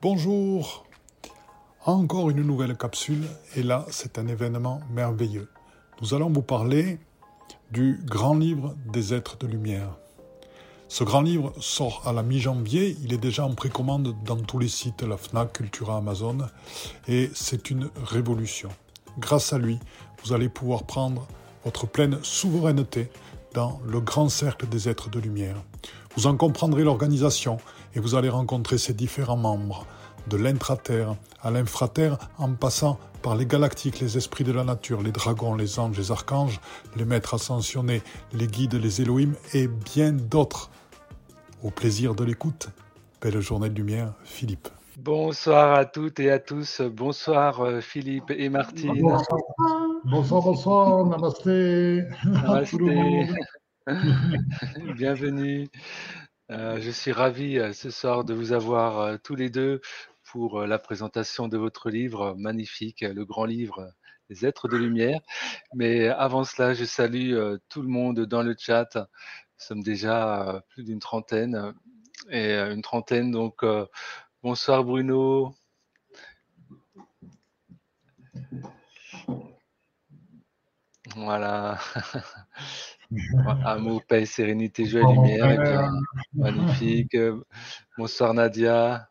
Bonjour Encore une nouvelle capsule et là c'est un événement merveilleux. Nous allons vous parler du grand livre des êtres de lumière. Ce grand livre sort à la mi-janvier, il est déjà en précommande dans tous les sites, la FNAC, Cultura, Amazon, et c'est une révolution. Grâce à lui, vous allez pouvoir prendre votre pleine souveraineté dans le grand cercle des êtres de lumière. Vous en comprendrez l'organisation et vous allez rencontrer ses différents membres, de l'intraterre à l'infraterre, en passant par les galactiques, les esprits de la nature, les dragons, les anges, les archanges, les maîtres ascensionnés, les guides, les Elohim et bien d'autres. Au plaisir de l'écoute. Belle journée de lumière, Philippe. Bonsoir à toutes et à tous. Bonsoir euh, Philippe et Martine. Bonsoir, bonsoir, namasté. Namasté. Bienvenue. Euh, je suis ravi euh, ce soir de vous avoir tous les deux pour la présentation de votre livre magnifique, le grand livre des êtres de lumière. Mais avant cela, je salue tout le monde dans le chat. Nous sommes déjà plus d'une trentaine et une trentaine donc Bonsoir Bruno. Voilà. Amour, paix, sérénité, joie et lumière. magnifique. Bonsoir Nadia.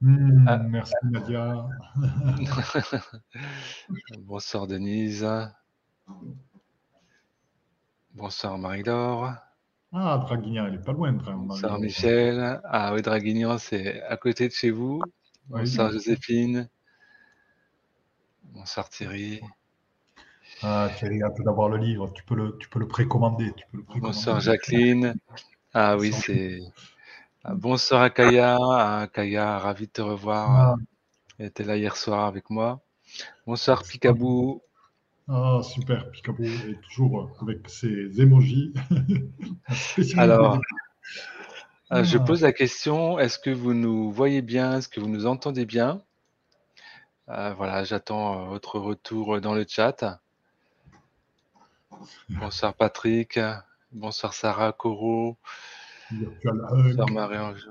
Hmm, ah. Merci Nadia. Bonsoir Denise. Bonsoir Marie-Laure. Ah, Draguignan, il est pas loin. Bonsoir Michel. Ah oui, Draguignan, c'est à côté de chez vous. Bonsoir Joséphine. Bonsoir Thierry. Ah, Thierry, hâte d'avoir le livre. Tu peux le, tu peux le précommander. Bonsoir Jacqueline. Ah oui, c'est. Ah, bonsoir Akaya. Ah, Akaya, ravi de te revoir. Ah. Elle était là hier soir avec moi. Bonsoir Picabou. Ah, super. Picaboo est toujours avec ses émojis. Alors, euh, je ah. pose la question est-ce que vous nous voyez bien? Est-ce que vous nous entendez bien? Euh, Voilà, j'attends euh, votre retour dans le chat. Bonsoir Patrick. Bonsoir Sarah Coro. Bonsoir Marie-Ange.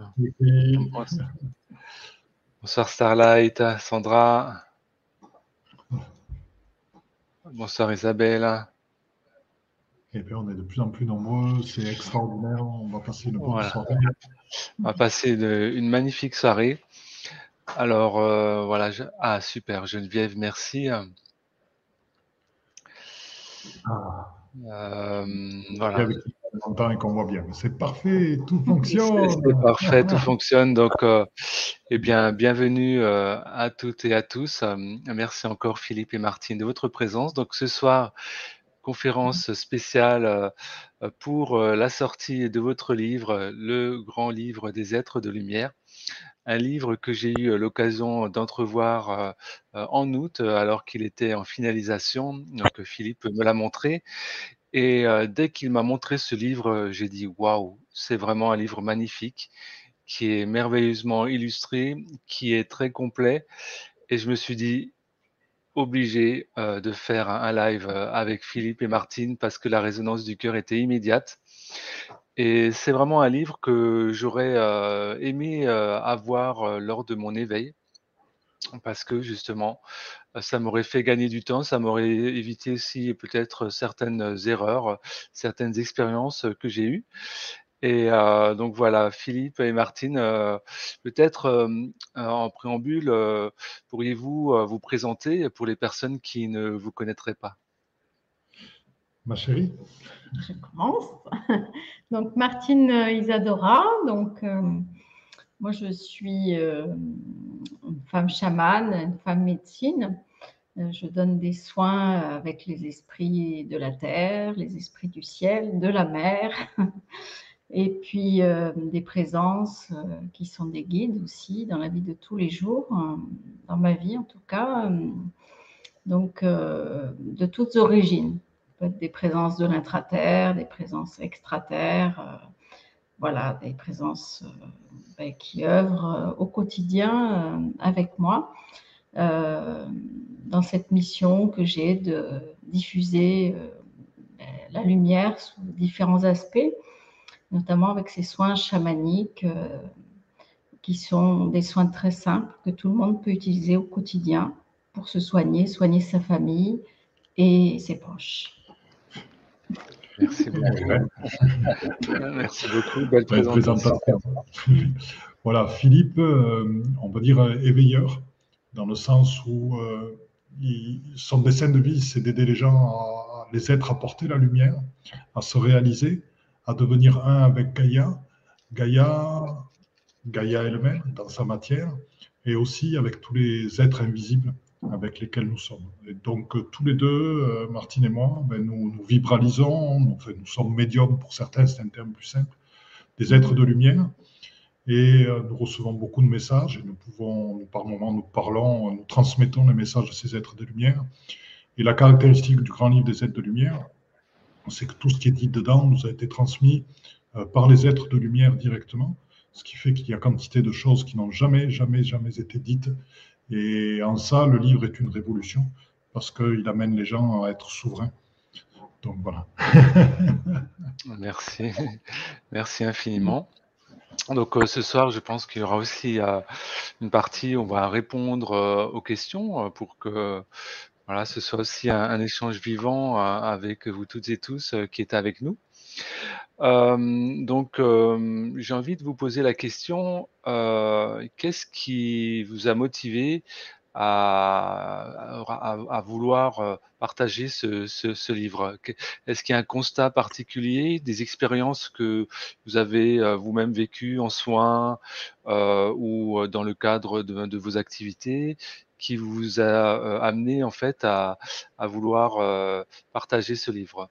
Bonsoir Starlight, Sandra. Bonsoir Isabelle. Et eh puis on est de plus en plus nombreux, c'est extraordinaire. On va passer une bonne soirée. On va passer une, magnifique soirée. Alors euh, voilà, ah super, Geneviève, merci. Ah. Euh, voilà et qu'on voit bien. C'est parfait, tout fonctionne. C'est parfait, tout fonctionne. Donc, euh, eh bien, bienvenue euh, à toutes et à tous. Merci encore Philippe et Martine de votre présence. Donc, ce soir, conférence spéciale pour la sortie de votre livre, le grand livre des êtres de lumière. Un livre que j'ai eu l'occasion d'entrevoir en août alors qu'il était en finalisation. Donc Philippe me l'a montré et dès qu'il m'a montré ce livre, j'ai dit waouh, c'est vraiment un livre magnifique, qui est merveilleusement illustré, qui est très complet. Et je me suis dit obligé de faire un, live avec Philippe et Martine parce que la résonance du cœur était immédiate. Et c'est vraiment un livre que j'aurais aimé avoir lors de mon éveil parce que justement, ça m'aurait fait gagner du temps, ça m'aurait évité aussi peut-être certaines erreurs, certaines expériences que j'ai eues. Et donc voilà, Philippe et Martine, peut-être en préambule, pourriez-vous vous présenter pour les personnes qui ne vous connaîtraient pas? Ma chérie Je commence. Donc Martine Isadora, donc moi, je suis euh, une femme chamane, une femme médecine. Euh, je donne des soins avec les esprits de la terre, les esprits du ciel, de la mer, et puis euh, des présences qui sont des guides aussi dans la vie de tous les jours, dans ma vie en tout cas. Donc, de toutes origines. Des présences de l'intraterre, des présences extraterres voilà, des présences euh, ben, qui œuvrent euh, au quotidien euh, avec moi dans cette mission que j'ai de diffuser ben, la lumière sous différents aspects. notamment avec ces soins chamaniques qui sont des soins très simples que tout le monde peut utiliser au quotidien pour se soigner, soigner sa famille et ses proches. Merci beaucoup. Merci beaucoup. Belle présentation. voilà, Philippe, euh, on va dire euh, éveilleur, dans le sens où euh, son dessin de vie, c'est d'aider les gens, à, les êtres à porter la lumière, à se réaliser, à devenir un avec Gaïa. Gaïa, Gaïa elle-même, dans sa matière, et aussi avec tous les êtres invisibles avec lesquels nous sommes. Et donc, euh, tous les deux, euh, Martine et moi, ben, nous, nous, vibralisons, nous, sommes médiums pour certains, c'est un terme plus simple, des êtres de lumière. Et euh, nous recevons beaucoup de messages et nous pouvons, par moments, nous parlons, nous transmettons les messages de ces êtres de lumière. Et la caractéristique du grand livre des êtres de lumière, c'est que tout ce qui est dit dedans nous a été transmis par les êtres de lumière directement, ce qui fait qu'il y a quantité de choses qui n'ont jamais, jamais, jamais été dites et en ça, le livre est une révolution parce qu'il amène les gens à être souverains. Donc voilà. Merci. Merci infiniment. Donc euh, ce soir, je pense qu'il y aura aussi euh, une partie où on va répondre euh, aux questions pour que voilà, ce soit aussi un échange vivant avec vous toutes et tous qui êtes avec nous. Euh, donc, euh, j'ai envie de vous poser la question, euh, qu'est-ce qui vous a motivé à, vouloir partager ce, livre? Est-ce qu'il y a un constat particulier, des expériences que vous avez vous-même vécues en soins ou dans le cadre de, vos activités qui vous a amené en fait à vouloir partager ce livre?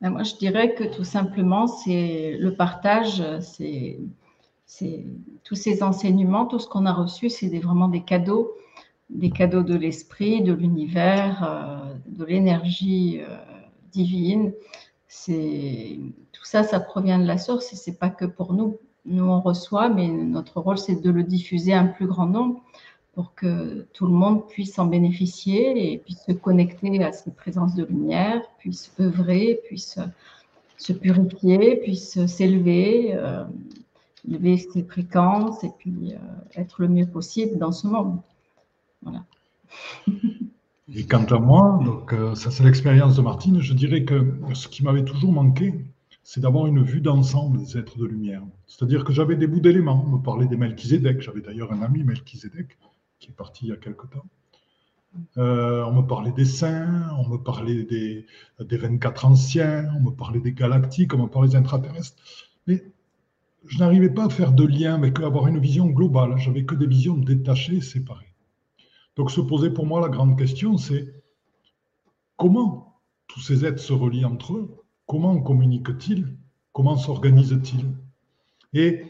Ben, moi, je dirais que tout simplement, c'est le partage, c'est tous ces enseignements, tout ce qu'on a reçu, c'est vraiment des cadeaux, des cadeaux de l'esprit, de l'univers, euh, de l'énergie euh, divine. Tout ça, ça provient de la source et c'est pas que pour nous. Nous on reçoit, mais notre rôle c'est de le diffuser à un plus grand nombre pour que tout le monde puisse en bénéficier et puisse se connecter à cette présence de lumière, puisse œuvrer, puisse se purifier, puisse s'élever, euh, élever ses fréquences et puis euh, être le mieux possible dans ce monde. Voilà. Et quant à moi, donc euh, ça c'est l'expérience de Martine, je dirais que ce qui m'avait toujours manqué, c'est d'avoir une vue d'ensemble des êtres de lumière. C'est-à-dire que j'avais des bouts d'éléments. On me parlait des Melchizedek, j'avais d'ailleurs un ami Melchizedek, qui est parti il y a quelque temps. Euh, on me parlait des saints, on me parlait des, des 24 anciens, on me parlait des galactiques, on me parlait des intraterrestres. Mais je n'arrivais pas à faire de lien eux, avoir une vision globale. J'avais que des visions détachées, séparées. Donc se posait pour moi la grande question, c'est comment tous ces êtres se relient entre eux? Comment communiquent-ils? Comment s'organisent-ils? Et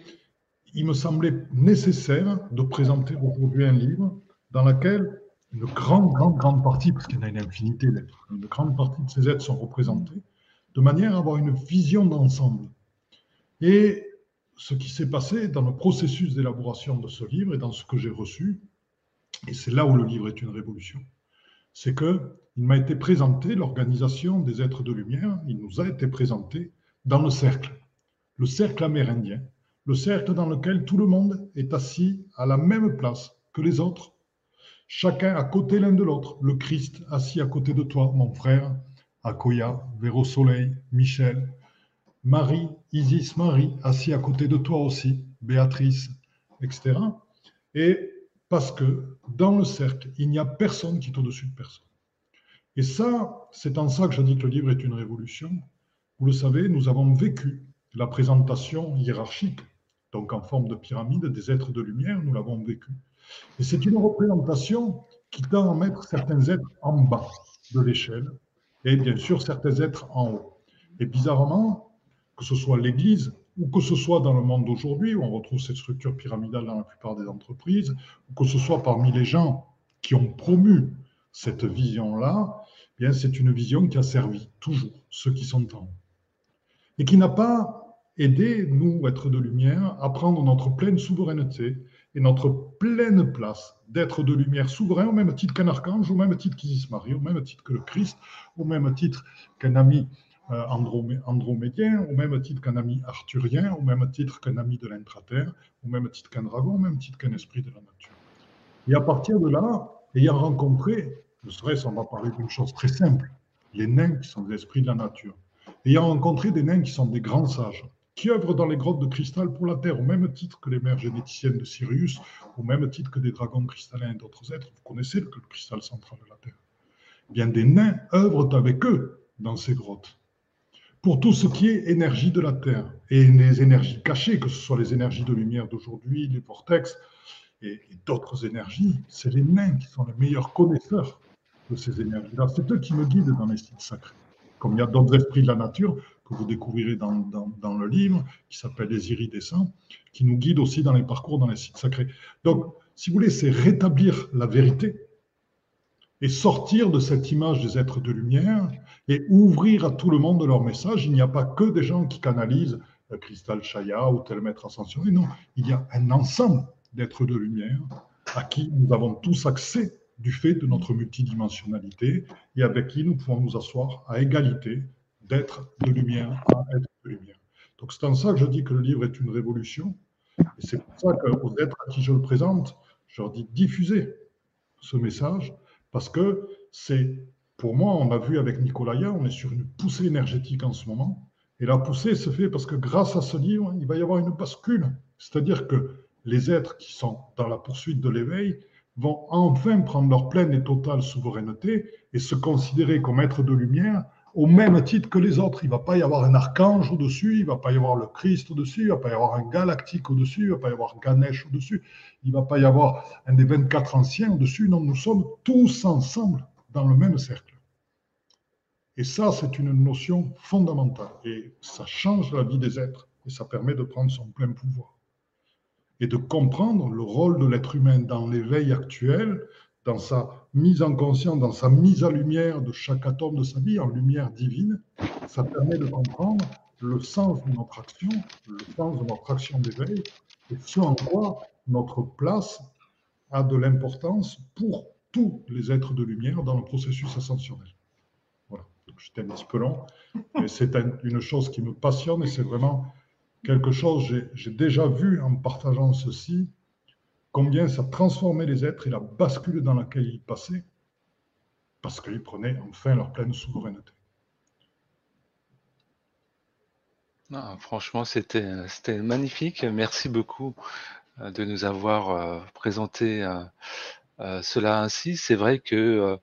il me semblait nécessaire de présenter aujourd'hui un livre dans lequel une grande, grande, grande partie, parce qu'il y en a une infinité d'êtres, une grande partie de ces êtres sont représentés, de manière à avoir une vision d'ensemble. Et ce qui s'est passé dans le processus d'élaboration de ce livre et dans ce que j'ai reçu, et c'est là où le livre est une révolution, c'est que il m'a été présenté l'organisation des êtres de lumière, il nous a été présenté dans le cercle, le cercle amérindien, le cercle dans lequel tout le monde est assis à la même place que les autres, chacun à côté l'un de l'autre. Le Christ assis à côté de toi, mon frère, Akoya, Véro Soleil, Michel, Marie, Isis, Marie, assis à côté de toi aussi, Béatrice, etc. Et parce que dans le cercle, il n'y a personne qui est au-dessus de personne. Et ça, c'est en ça que je dis que le livre est une révolution. Vous le savez, nous avons vécu la présentation hiérarchique donc en forme de pyramide, des êtres de lumière, nous l'avons vécu. Et c'est une représentation qui tend à mettre certains êtres en bas de l'échelle et bien sûr certains êtres en haut. Et bizarrement, que ce soit l'Église ou que ce soit dans le monde d'aujourd'hui, où on retrouve cette structure pyramidale dans la plupart des entreprises, ou que ce soit parmi les gens qui ont promu cette vision-là, eh c'est une vision qui a servi toujours ceux qui sont en haut. Et qui n'a pas aider, nous, êtres de lumière, à prendre notre pleine souveraineté et notre pleine place d'être de lumière souverain, au même titre qu'un archange, au même titre qu'Isis Marie, au même titre que le Christ, au même titre qu'un ami andromédien, au même titre qu'un ami arthurien, au même titre qu'un ami de l'intraterre, au même titre qu'un dragon, au même titre qu'un esprit de la nature. Et à partir de là, ayant rencontré, ne serait-ce, on va parler d'une chose très simple, les nains qui sont des esprits de la nature, ayant rencontré des nains qui sont des grands sages, qui œuvrent dans les grottes de cristal pour la Terre, au même titre que les mères généticiennes de Sirius, au même titre que des dragons cristallins et d'autres êtres. Vous connaissez le cristal central de la Terre. Eh bien, des nains œuvrent avec eux dans ces grottes. Pour tout ce qui est énergie de la Terre et les énergies cachées, que ce soit les énergies de lumière d'aujourd'hui, les vortex et, d'autres énergies, c'est les nains qui sont les meilleurs connaisseurs de ces énergies-là. C'est eux qui me guident dans les sites sacrés. Comme il y a d'autres esprits de la nature que vous découvrirez dans, le livre, qui s'appelle Les Iridescents, qui nous guident aussi dans les parcours dans les sites sacrés. Donc, si vous voulez, c'est rétablir la vérité et sortir de cette image des êtres de lumière et ouvrir à tout le monde leur message. Il n'y a pas que des gens qui canalisent euh, Cristal Chaya ou tel maître ascensionné, non, il y a un ensemble d'êtres de lumière à qui nous avons tous accès du fait de notre multidimensionnalité et avec qui nous pouvons nous asseoir à égalité d'être de lumière à être de lumière. Donc c'est en ça que je dis que le livre est une révolution. Et c'est pour ça qu'aux êtres à qui je le présente, je leur dis diffusez ce message, parce que c'est, pour moi, on l'a vu avec Nicolaya, on est sur une poussée énergétique en ce moment. Et la poussée se fait parce que grâce à ce livre, il va y avoir une bascule. C'est-à-dire que les êtres qui sont dans la poursuite de l'éveil vont enfin prendre leur pleine et totale souveraineté et se considérer comme êtres de lumière au même titre que les autres. Il ne va pas y avoir un archange au-dessus, il ne va pas y avoir le Christ au-dessus, il ne va pas y avoir un galactique au-dessus, il ne va pas y avoir Ganesh au-dessus, il ne va pas y avoir un des 24 anciens au-dessus. Non, nous sommes tous ensemble dans le même cercle. Et ça, c'est une notion fondamentale. Et ça change la vie des êtres et ça permet de prendre son plein pouvoir et de comprendre le rôle de l'être humain dans l'éveil actuel, dans sa mise en conscience, dans sa mise à lumière de chaque atome de sa vie en lumière divine. Ça permet de comprendre le sens de notre action, le sens de notre action d'éveil et ce en quoi notre place a de l'importance pour tous les êtres de lumière dans le processus ascensionnel. Voilà, j'étais un petit peu long, mais c'est une chose qui me passionne et c'est vraiment quelque chose, j'ai déjà vu en partageant ceci, combien ça transformait les êtres et la bascule dans laquelle ils passaient, parce qu'ils prenaient enfin leur pleine souveraineté. franchement, c'était magnifique. Merci beaucoup euh, de nous avoir euh, présenté euh, cela ainsi. C'est vrai que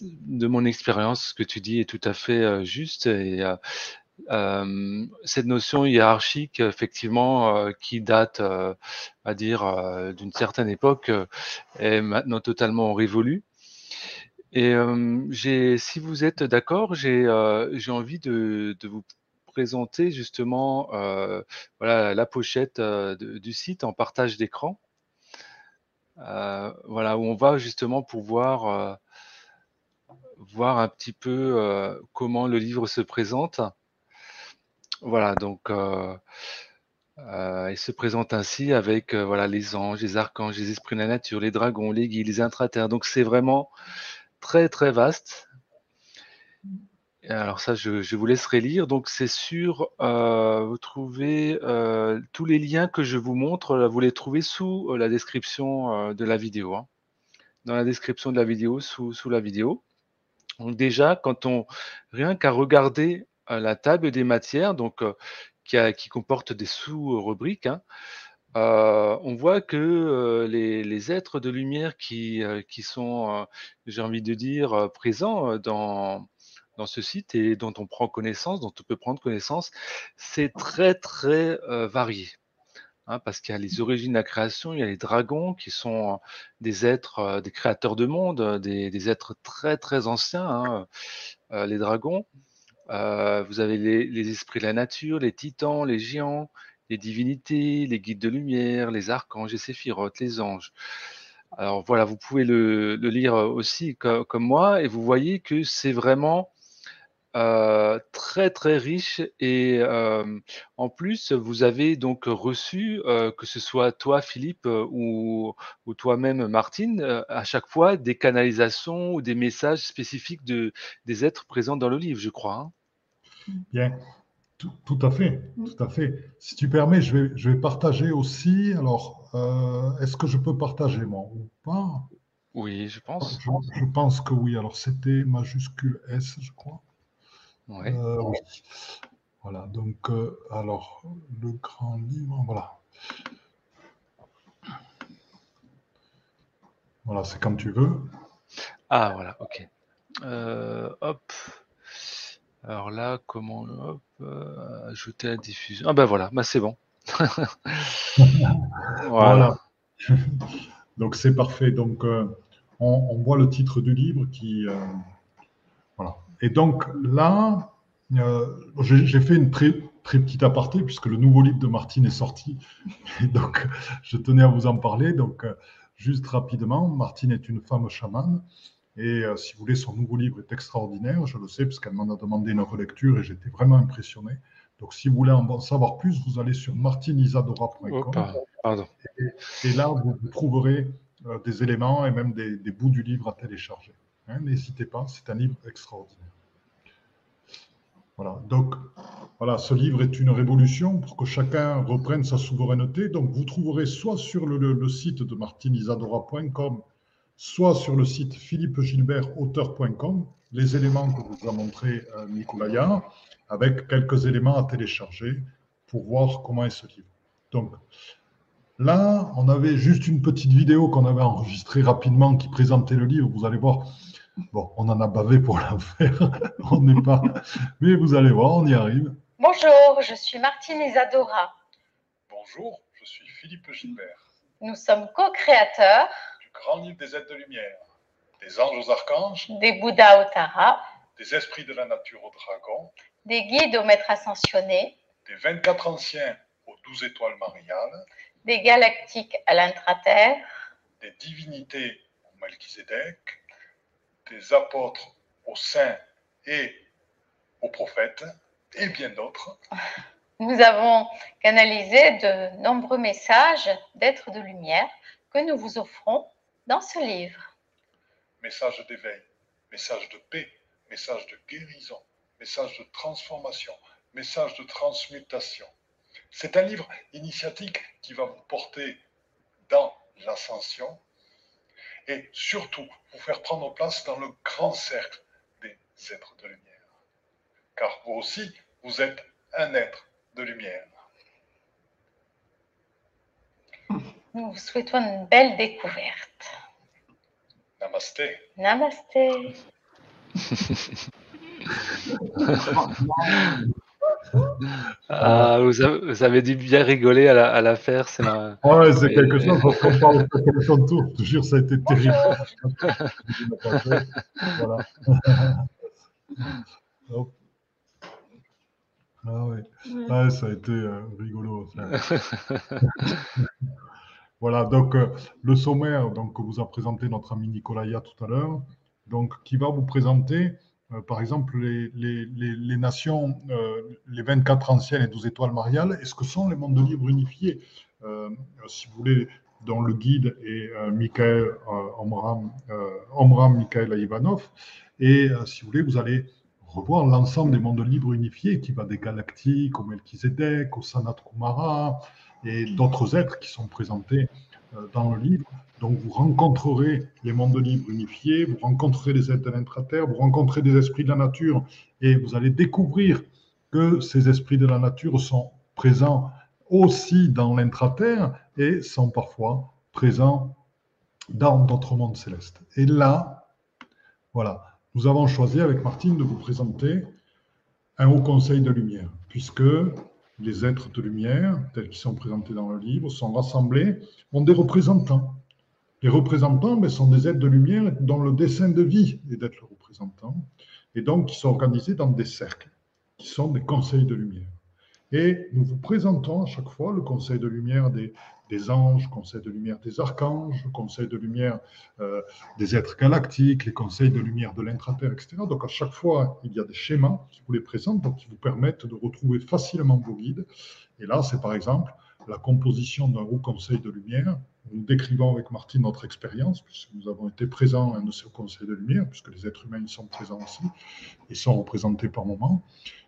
de mon expérience, ce que tu dis est tout à fait juste euh, cette notion hiérarchique, effectivement, euh, qui date, euh, à dire, euh, d'une certaine époque, est maintenant totalement révolue. Et si vous êtes d'accord, j'ai envie de, de, vous présenter justement voilà, la pochette du site en partage d'écran. voilà, où on va justement pouvoir voir un petit peu comment le livre se présente. Voilà, donc euh, euh, il se présente ainsi avec euh, voilà les anges, les archanges, les esprits de la nature, les dragons, les guides, les intraterres. Donc c'est vraiment très très vaste. alors ça, je, vous laisserai lire. Donc c'est sur, vous trouvez tous les liens que je vous montre, vous les trouvez sous la description de la vidéo. Hein. Dans la description de la vidéo, sous, sous la vidéo. Donc déjà, quand on rien qu'à regarder la table des matières, donc qui, qui, comporte des sous-rubriques. Hein. on voit que les, êtres de lumière qui, qui sont, j'ai envie de dire, présents dans, dans ce site et dont on prend connaissance, dont on peut prendre connaissance, c'est très très varié. Hein, parce qu'il y a les origines de la création, il y a les dragons qui sont des êtres, des créateurs de monde, des, des êtres très très anciens, hein, les dragons. Euh, vous avez les, esprits de la nature, les titans, les géants, les divinités, les guides de lumière, les archanges, les séphirotes, les anges. Alors voilà, vous pouvez le, lire aussi comme, moi et vous voyez que c'est vraiment euh, très très riche et euh, en plus vous avez donc reçu que ce soit toi Philippe ou, ou toi-même Martine à chaque fois des canalisations ou des messages spécifiques de, des êtres présents dans le livre, je crois. Hein. Bien, tout, tout, à fait, tout à fait. Si tu permets, je vais, je vais partager aussi. Alors, euh, est-ce que je peux partager moi ou pas? Oui, je pense. Je, je, pense que oui. Alors, c'était majuscule S, je crois. Ouais. Euh, oui. Voilà, donc, euh, alors, le grand livre, voilà. Voilà, c'est comme tu veux. Ah, voilà, ok. Euh, hop. Alors là, comment hop, ajouter la diffusion Ah ben voilà, bah c'est bon. voilà. voilà. Donc c'est parfait. Donc on, on, voit le titre du livre qui voilà. Et donc là, euh, j'ai fait une très très petite aparté puisque le nouveau livre de Martine est sorti. Et donc je tenais à vous en parler. Donc juste rapidement, Martine est une femme chamane. Et euh, si vous voulez, son nouveau livre est extraordinaire, je le sais, parce qu'elle m'en a demandé une relecture et j'étais vraiment impressionné. Donc, si vous voulez en savoir plus, vous allez sur martinisadora.com. Et, et, là, vous, vous trouverez euh, des éléments et même des, des, bouts du livre à télécharger. Hein, N'hésitez pas, c'est un livre extraordinaire. Voilà, donc voilà, ce livre est une révolution pour que chacun reprenne sa souveraineté. Donc, vous trouverez soit sur le, site de martinisadora.com soit sur le site philippegilbertauteur.com, les éléments que vous a montré euh, Nicolaya, avec quelques éléments à télécharger pour voir comment est ce livre. Donc là, on avait juste une petite vidéo qu'on avait enregistrée rapidement qui présentait le livre. Vous allez voir, bon, on en a bavé pour la faire, on n'est pas, mais vous allez voir, on y arrive. Bonjour, je suis Martine Isadora. Bonjour, je suis Philippe Gilbert. Nous sommes co-créateurs grand livre des êtres de lumière, des anges aux archanges, des Bouddhas au Tara, des esprits de la nature aux dragons, des guides aux maîtres ascensionnés, des 24 anciens aux 12 étoiles mariales, des galactiques à l'intraterre, des divinités au Melchizedek, des apôtres aux saints et aux prophètes, et bien d'autres. Nous avons canalisé de nombreux messages d'êtres de lumière que nous vous offrons dans ce livre. Message d'éveil, message de paix, message de guérison, message de transformation, message de transmutation. C'est un livre initiatique qui va vous porter dans l'ascension et surtout vous faire prendre place dans le grand cercle des êtres de lumière. Car vous aussi, vous êtes un être de lumière. Nous vous souhaitons une belle découverte. Namasté. Namasté. ah, vous, avez, vous, avez, dû bien rigoler à la, à la. C'est ma... Ouais, c'est quelque chose. Parce qu'on parle de son tour. Je te jure, ça a été terrible. voilà. Ah ouais. ouais. ça a été euh, rigolo. Voilà, donc euh, le sommaire donc, que vous a présenté notre ami Nicolaya tout à l'heure, donc qui va vous présenter, euh, par exemple, les, les, les, nations, euh, les 24 anciennes et 12 étoiles mariales, et ce que sont les mondes libres unifiés. Euh, si vous voulez, dont le guide est euh, Michael Omram, Omram Michael Ivanov, et si vous voulez, vous allez revoir l'ensemble des mondes libres unifiés qui va des galactiques au Melchizedek, au Sanat Kumara, et d'autres êtres qui sont présentés euh, dans le livre. Donc vous rencontrerez les mondes libres unifiés, vous rencontrerez les êtres de l'intraterre, vous rencontrerez des esprits de la nature et vous allez découvrir que ces esprits de la nature sont présents aussi dans l'intraterre et sont parfois présents dans d'autres mondes célestes. Et là, voilà, nous avons choisi avec Martine de vous présenter un haut conseil de lumière, puisque les êtres de lumière, tels qu'ils sont présentés dans le livre, sont rassemblés, ont des représentants. Les représentants mais, sont des êtres de lumière dont le dessin de vie est d'être le représentant, et donc qui sont organisés dans des cercles, qui sont des conseils de lumière. Et nous vous présentons à chaque fois le conseil de lumière des, des anges, conseil de lumière des archanges, conseil de lumière euh, des êtres galactiques, les conseils de lumière de l'intraterre, etc. Donc à chaque fois, il y a des schémas qui vous les présentent, donc qui vous permettent de retrouver facilement vos guides. Et là, c'est par exemple la composition d'un haut conseil de lumière. Nous décrivons avec Martine notre expérience, puisque nous avons été présents à un de ces conseils de lumière, puisque les êtres humains y sont présents aussi, et sont représentés par moments.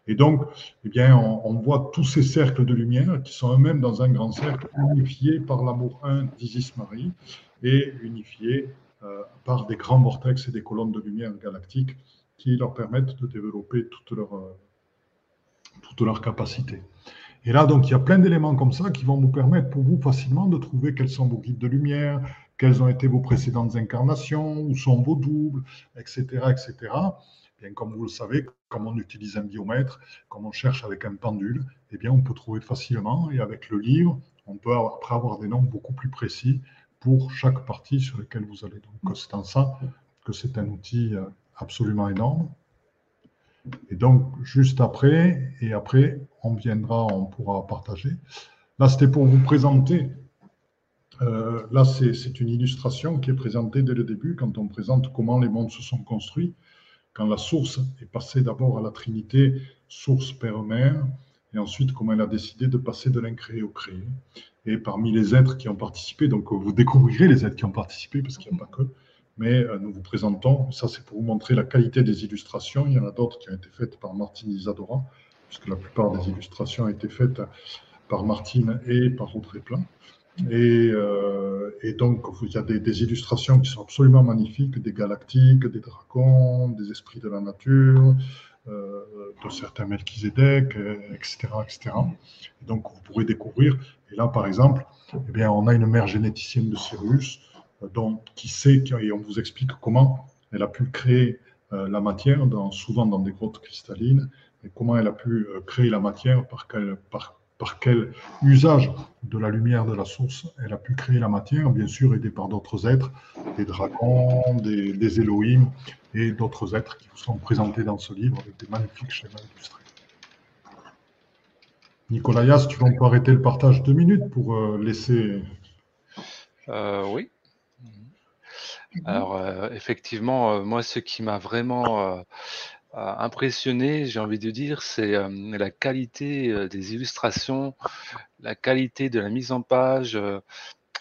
Et donc, eh bien, on, voit tous ces cercles de lumière qui sont eux-mêmes dans un grand cercle, unifiés par l'amour un d'Isis Marie, et unifiés euh, par des grands vortex et des colonnes de lumière galactiques qui leur permettent de développer toute leur, euh, toute leur capacité. Et là, donc, il y a plein d'éléments comme ça qui vont vous permettre pour vous facilement de trouver quels sont vos guides de lumière, quelles ont été vos précédentes incarnations, où sont vos doubles, etc., etc. Bien, comme vous le savez, comme on utilise un biomètre, comme on cherche avec un pendule, eh bien, on peut trouver facilement. Et avec le livre, on peut après avoir des nombres beaucoup plus précis pour chaque partie sur laquelle vous allez. Donc, c'est en ça que c'est un outil euh, absolument énorme. Et donc, juste après, et après, on viendra, on pourra partager. Là, c'était pour vous présenter. Euh, là, c'est une illustration qui est présentée dès le début, quand on présente comment les mondes se sont construits, quand la source est passée d'abord à la Trinité, source, père, mère, et ensuite comment elle a décidé de passer de l'incréé au créé. Et parmi les êtres qui ont participé, donc vous découvrirez les êtres qui ont participé, parce qu'il n'y a pas que, mais euh, nous vous présentons, ça c'est pour vous montrer la qualité des illustrations. Il y en a d'autres qui ont été faites par Martine Isadora, puisque la plupart des illustrations ont été faites par Martine et par Audrey Plein. Et, euh, et, donc, il y a des, illustrations qui sont absolument magnifiques, des galactiques, des dragons, des esprits de la nature, euh, de certains Melchizedek, etc., etc. Et donc, vous pourrez découvrir. Et là, par exemple, eh bien, on a une mère généticienne de Sirius, donc, qui sait, et on vous explique comment elle a pu créer euh, la matière, dans, souvent dans des grottes cristallines, et comment elle a pu euh, créer la matière, par quel, par, par quel usage de la lumière de la source elle a pu créer la matière, bien sûr aidée par d'autres êtres, des dragons, des, des Elohim et d'autres êtres qui vous sont présentés dans ce livre avec des magnifiques schémas illustrés. Nicolas tu vas encore arrêter le partage deux minutes pour euh, laisser. oui. Mmh Alors, euh, effectivement, euh, moi, ce qui m'a vraiment euh, impressionné, j'ai envie de dire, c'est la qualité des illustrations, la qualité de la mise en page,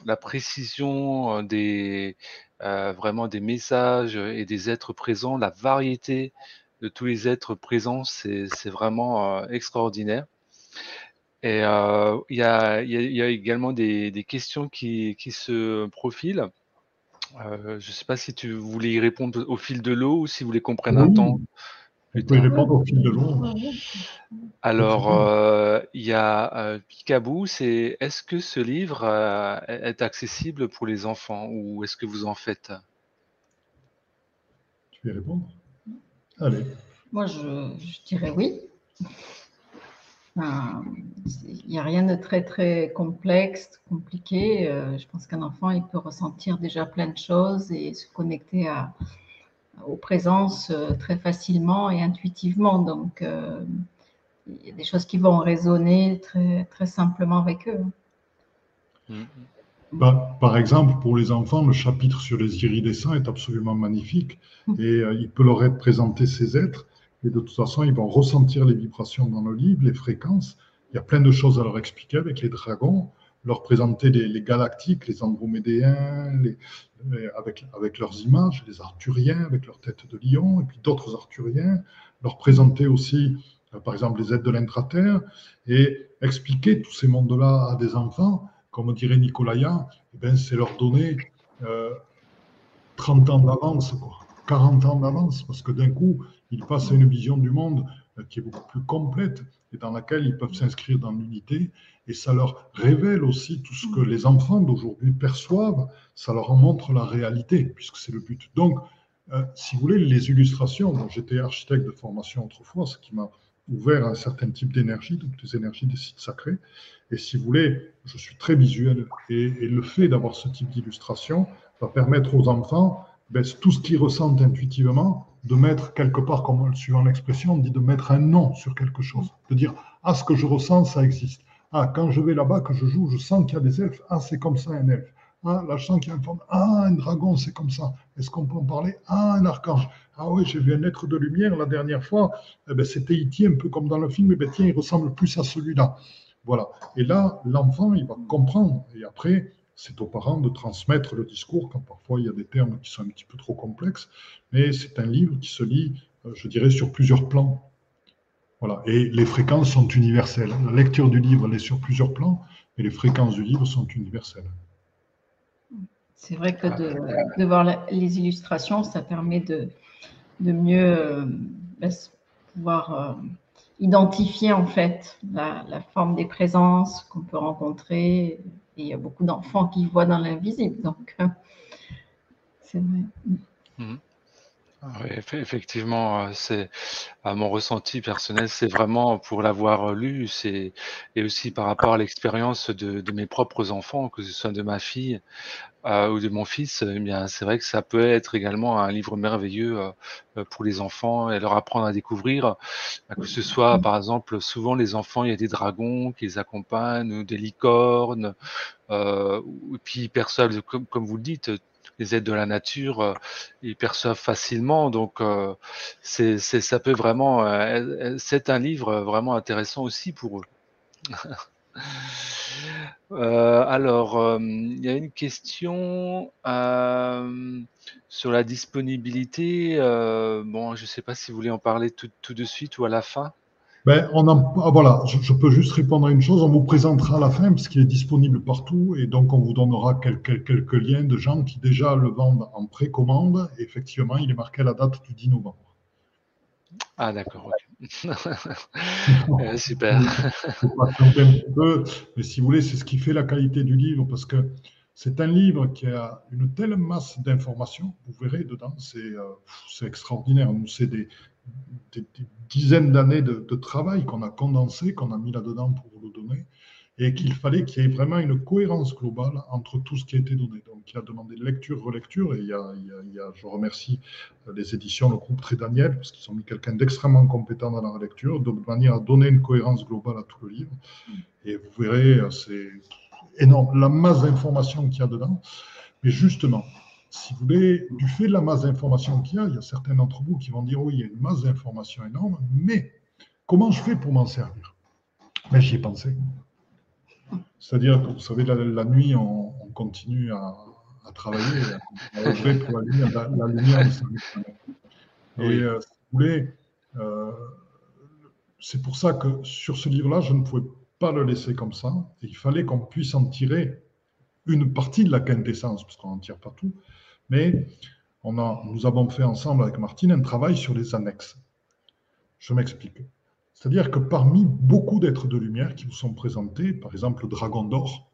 la précision des vraiment des messages et des êtres présents, la variété de tous les êtres présents, c'est vraiment extraordinaire. Et il y a, également des, questions qui, qui se profilent. Euh, je ne sais pas si tu voulais y répondre au fil de l'eau ou si vous voulez qu'on prenne un temps. Vous pouvez répondre au fil de l'eau. Alors, euh, il y a euh, Picaboo, c'est est-ce que ce livre est accessible pour les enfants ou est-ce que vous en faites? Tu veux répondre? Allez. Moi, je dirais oui il n'y a rien de très très complexe, compliqué. Euh, je pense qu'un enfant, il peut ressentir déjà plein de choses et se connecter à, aux présences euh, très facilement et intuitivement. Donc, euh, il y a des choses qui vont résonner très, très simplement avec eux. Bah, par exemple, pour les enfants, le chapitre sur les iridescents est absolument magnifique mm. et il peut leur être présenté ces êtres et de toute façon, ils vont ressentir les vibrations dans le livre, les fréquences. Il y a plein de choses à leur expliquer avec les dragons, leur présenter les, galactiques, les andromédéens, avec, avec leurs images, les arthuriens avec leur tête de lion, et puis d'autres arthuriens, leur présenter aussi, euh, par exemple, les aides de l'intraterre, et expliquer tous ces mondes-là à des enfants, comme dirait Nicolaya, eh ben, c'est leur donner 30 euh, ans d'avance, 40 ans d'avance, parce que d'un coup, ils passent à une vision du monde euh, qui est beaucoup plus complète et dans laquelle ils peuvent s'inscrire dans l'unité. Et ça leur révèle aussi tout ce que les enfants d'aujourd'hui perçoivent, ça leur en montre la réalité, puisque c'est le but. Donc, euh, si vous voulez, les illustrations, j'étais architecte de formation autrefois, ce qui m'a ouvert un certain type d'énergie, donc des énergies des sites sacrés. Et si vous voulez, je suis très visuel et, et le fait d'avoir ce type d'illustration va permettre aux enfants ben, tout ce qu'ils ressentent intuitivement, de mettre quelque part, comme suivant l'expression, on dit de mettre un nom sur quelque chose. De dire, ah, ce que je ressens, ça existe. Ah, quand je vais là-bas, que je joue, je sens qu'il y a des elfes. Ah, c'est comme ça un elfe. Ah, là, je sens qu'il y a un forme. Ah, un dragon, c'est comme ça. Est-ce qu'on peut en parler? Ah, un archange. Ah oui, j'ai vu un être de lumière la dernière fois. Eh ben, C'était Iti, un peu comme dans le film. Eh ben, tiens, il ressemble plus à celui-là. Voilà. Et là, l'enfant, il va comprendre. Et après, c'est aux parents de transmettre le discours quand parfois il y a des termes qui sont un petit peu trop complexes, mais c'est un livre qui se lit, euh, je dirais, sur plusieurs plans. Voilà. Et les fréquences sont universelles. La lecture du livre, elle est sur plusieurs plans, mais les fréquences du livre sont universelles. C'est vrai que de, voir les illustrations, ça permet de, de mieux euh, bah, pouvoir euh, identifier en fait la, forme des présences qu'on peut rencontrer. Et il y a beaucoup d'enfants qui voient dans l'invisible, donc euh, c'est vrai. Mmh. Oui, effectivement, c'est à mon ressenti personnel, c'est vraiment pour l'avoir lu, c'est et aussi par rapport à l'expérience de, mes propres enfants, que ce soit de ma fille euh, ou de mon fils, eh bien, c'est vrai que ça peut être également un livre merveilleux euh, pour les enfants et leur apprendre à découvrir, que ce soit, par exemple, souvent les enfants, il y a des dragons qui les accompagnent, ou des licornes, euh, et puis comme vous le dites, les aides de la nature, euh, ils perçoivent facilement. Donc, euh, c'est, ça peut vraiment, euh, c'est un livre vraiment intéressant aussi pour eux. alors, il y a une question sur la disponibilité. bon, je ne sais pas si vous voulez en parler tout de suite ou à la fin. Ben, on ah, voilà, je, peux juste répondre à une chose. On vous présentera à la fin parce qu'il est disponible partout et donc on vous donnera quelques, quelques liens de gens qui déjà le vendent en précommande. effectivement, il est marqué la date du 10 novembre. Ah d'accord, euh, super. mais si vous voulez, c'est ce qui fait la qualité du livre parce que c'est un livre qui a une telle masse d'informations. Vous verrez dedans, c'est euh, extraordinaire. C'est des, des, dizaines d'années de, travail qu'on a condensé, qu'on a mis là-dedans pour vous le donner, et qu'il fallait qu'il y ait vraiment une cohérence globale entre tout ce qui a été donné. Donc, il a demandé lecture, relecture, et il y a, je remercie les éditions, le groupe Trédaniel, parce qu'ils ont mis quelqu'un d'extrêmement compétent dans la relecture, de manière à donner une cohérence globale à tout le livre. Et vous verrez, c'est énorme, la masse d'informations qu'il y a dedans. Mais justement, si vous voulez, du fait de la masse d'informations qu'il y a, il y a certains d'entre vous qui vont dire oui, il y a une masse d'informations énorme, mais comment je fais pour m'en servir? Mais ben, j'y ai pensé. C'est-à-dire que vous savez, la, nuit, on, continue à, travailler, à œuvrer pour la lumière, la, lumière Et euh, si vous voulez, euh, c'est pour ça que sur ce livre-là, je ne pouvais pas le laisser comme ça. Et il fallait qu'on puisse en tirer une partie de la quintessence, parce qu'on n'en tire pas tout, mais nous avons fait ensemble avec Martine un travail sur les annexes. Je m'explique. C'est-à-dire que parmi beaucoup d'êtres de lumière qui vous sont présentés, par exemple le dragon d'or,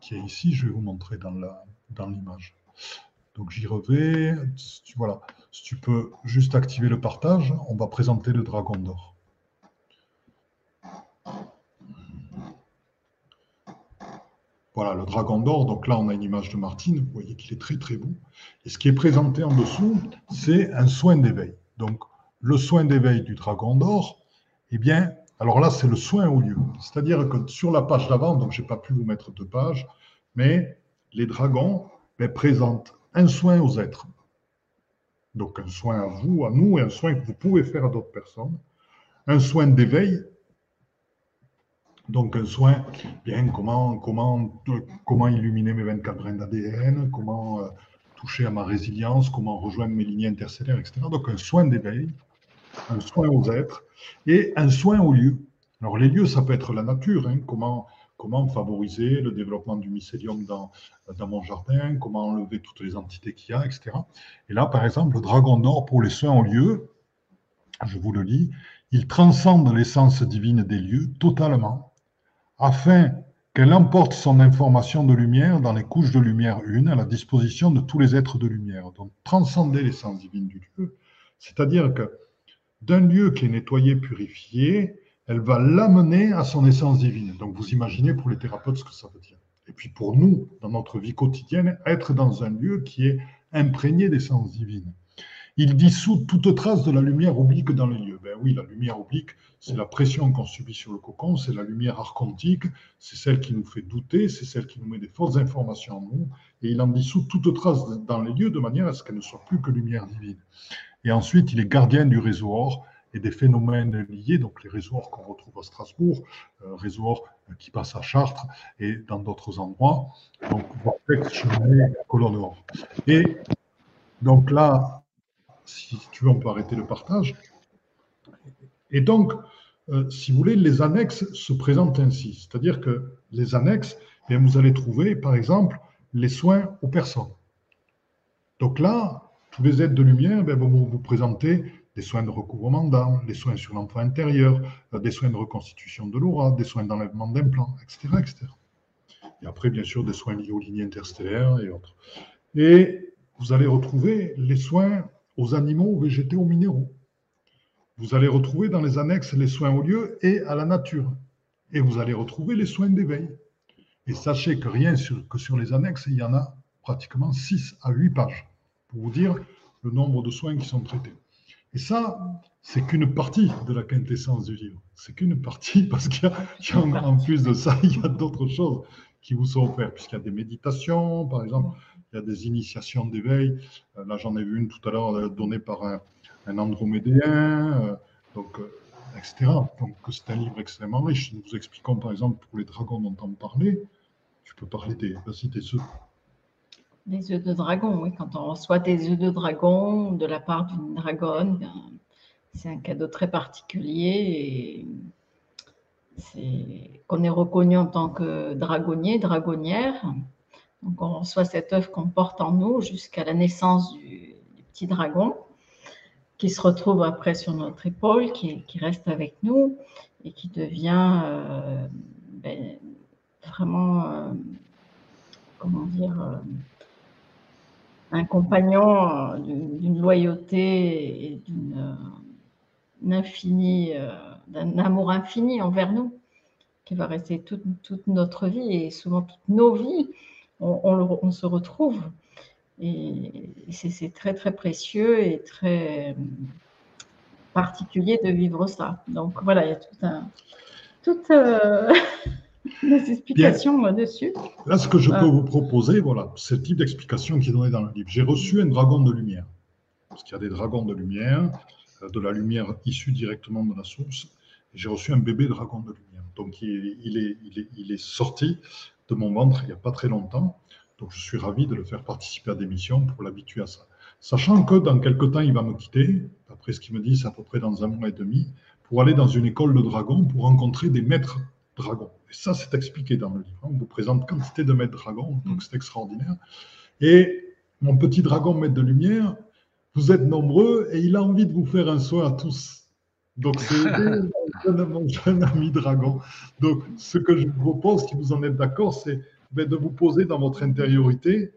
qui est ici, je vais vous montrer dans l'image. Donc j'y revais. Voilà. Si tu peux juste activer le partage, on va présenter le dragon d'or. Voilà, le dragon d'or. Donc là, on a une image de Martine. Vous voyez qu'il est très, très beau. Et ce qui est présenté en dessous, c'est un soin d'éveil. Donc, le soin d'éveil du dragon d'or, eh bien, alors là, c'est le soin au lieu. C'est-à-dire que sur la page d'avant, donc je n'ai pas pu vous mettre deux pages, mais les dragons ben, présentent un soin aux êtres. Donc un soin à vous, à nous, et un soin que vous pouvez faire à d'autres personnes. Un soin d'éveil donc un soin, bien comment, comment, comment illuminer mes 24 graines d'ADN, comment euh, toucher à ma résilience, comment rejoindre mes lignes interstellaires, etc. Donc un soin d'éveil, un soin aux êtres et un soin aux lieux. Alors les lieux, ça peut être la nature, hein. comment, comment favoriser le développement du mycélium dans, dans mon jardin, comment enlever toutes les entités qu'il y a, etc. Et là, par exemple, le dragon d'or pour les soins aux lieux, je vous le lis, il transcende l'essence divine des lieux totalement afin qu'elle emporte son information de lumière dans les couches de lumière une à la disposition de tous les êtres de lumière. Donc transcender l'essence divine du lieu, c'est-à-dire que d'un lieu qui est nettoyé, purifié, elle va l'amener à son essence divine. Donc vous imaginez pour les thérapeutes ce que ça veut dire. Et puis pour nous, dans notre vie quotidienne, être dans un lieu qui est imprégné d'essence divine. Il dissout toute trace de la lumière oblique dans les lieux. Ben oui, la lumière oblique, c'est la pression qu'on subit sur le cocon, c'est la lumière archontique, c'est celle qui nous fait douter, c'est celle qui nous met des fausses informations en nous, et il en dissout toute trace dans les lieux de manière à ce qu'elle ne soit plus que lumière divine. Et ensuite, il est gardien du réseau or, et des phénomènes liés, donc les réseaux qu'on retrouve à Strasbourg, euh, réseaux qui passent à Chartres et dans d'autres endroits, donc vortex, colonne or. Et donc là, si tu veux, on peut arrêter le partage. Et donc, euh, si vous voulez, les annexes se présentent ainsi. C'est-à-dire que les annexes, eh vous allez trouver, par exemple, les soins aux personnes. Donc là, tous les aides de lumière eh vont vous, présenter des soins de recouvrement d'âme, des soins sur l'enfant intérieur, euh, des soins de reconstitution de l'aura, des soins d'enlèvement d'implants, etc., etc. Et après, bien sûr, des soins liés aux lignes interstellaires et autres. Et vous allez retrouver les soins aux animaux, aux végétaux, aux minéraux. Vous allez retrouver dans les annexes les soins au lieu et à la nature. Et vous allez retrouver les soins d'éveil. Et sachez que rien que sur les annexes, il y en a pratiquement 6 à 8 pages pour vous dire le nombre de soins qui sont traités. Et ça, c'est qu'une partie de la quintessence du livre. C'est qu'une partie parce qu'il y, a, en plus de ça, il y a d'autres choses qui vous sont offertes, puisqu'il y a des méditations, par exemple, il y a des initiations d'éveil. Euh, là, j'en ai vu une tout à l'heure euh, donnée par un, andromédéen, euh, donc, etc. Donc, c'est un livre extrêmement riche. Nous vous expliquons, par exemple, pour les dragons dont on parlait, tu peux parler des, citer ceux. Des œufs de dragon, oui. Quand on reçoit des œufs de dragon de la part d'une dragonne, ben, c'est un cadeau très particulier et c'est qu'on est reconnu en tant que dragonnier, dragonnière. Donc on reçoit cet œuf qu'on porte en nous jusqu'à la naissance du, petit dragon, qui se retrouve après sur notre épaule, qui, reste avec nous et qui devient euh, ben, vraiment, euh, comment dire, euh, un compagnon d'une loyauté et d'un amour infini envers nous, qui va rester toute, toute, notre vie et souvent toutes nos vies on, se retrouve. Et c'est très, très précieux et très euh, particulier de vivre ça. Donc voilà, il y a tout un, toutes euh, des explications dessus. Là, ce que je peux vous proposer, voilà, c'est le type d'explication qui est donné dans le livre. J'ai reçu un dragon de lumière, parce qu'il y a des dragons de lumière, euh, de la lumière issue directement de la source. J'ai reçu un bébé dragon de lumière. Donc il est, il est, il est sorti de mon ventre il n'y a pas très longtemps. Donc je suis ravi de le faire participer à des missions pour l'habituer à ça. Sachant que dans quelques temps, il va me quitter, d'après ce qu'il me dit, c'est à peu près dans un mois et demi, pour aller dans une école de dragons pour rencontrer des maîtres dragons. Et ça, c'est expliqué dans le livre. On vous présente quantité de maîtres dragons, donc c'est extraordinaire. Et mon petit dragon maître de lumière, vous êtes nombreux et il a envie de vous faire un soin à tous. Donc, c'est mon jeune ami dragon. Donc, ce que je vous propose, si vous en êtes d'accord, c'est ben, de vous poser dans votre intériorité.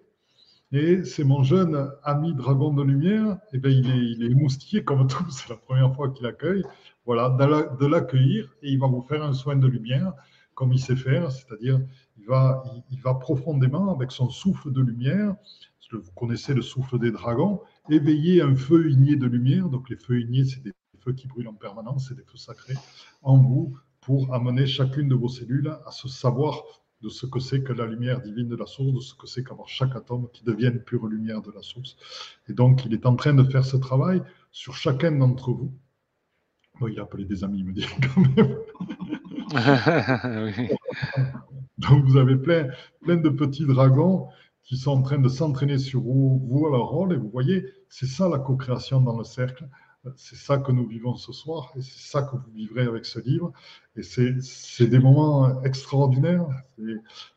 Et c'est mon jeune ami dragon de lumière. Et ben, il, est, il est émoustillé comme tout. C'est la première fois qu'il accueille. Voilà, de l'accueillir et il va vous faire un soin de lumière comme il sait faire, c'est-à-dire il va, il, va profondément avec son souffle de lumière, parce que vous connaissez le souffle des dragons, éveiller un feu igné de lumière. Donc les feux ignés, c'est des qui brûlent en permanence, c'est des feux sacrés en vous pour amener chacune de vos cellules à se savoir de ce que c'est que la lumière divine de la source, de ce que c'est qu'avoir chaque atome qui devienne pure lumière de la source. Et donc, il est en train de faire ce travail sur chacun d'entre vous. il a appelé des amis, il me dit quand même. Donc, vous avez plein, plein de petits dragons qui sont en train de s'entraîner sur vous, vous à leur rôle. Et vous voyez, c'est ça la co-création dans le cercle. C'est ça que nous vivons ce soir et c'est ça que vous vivrez avec ce livre. Et c'est des moments extraordinaires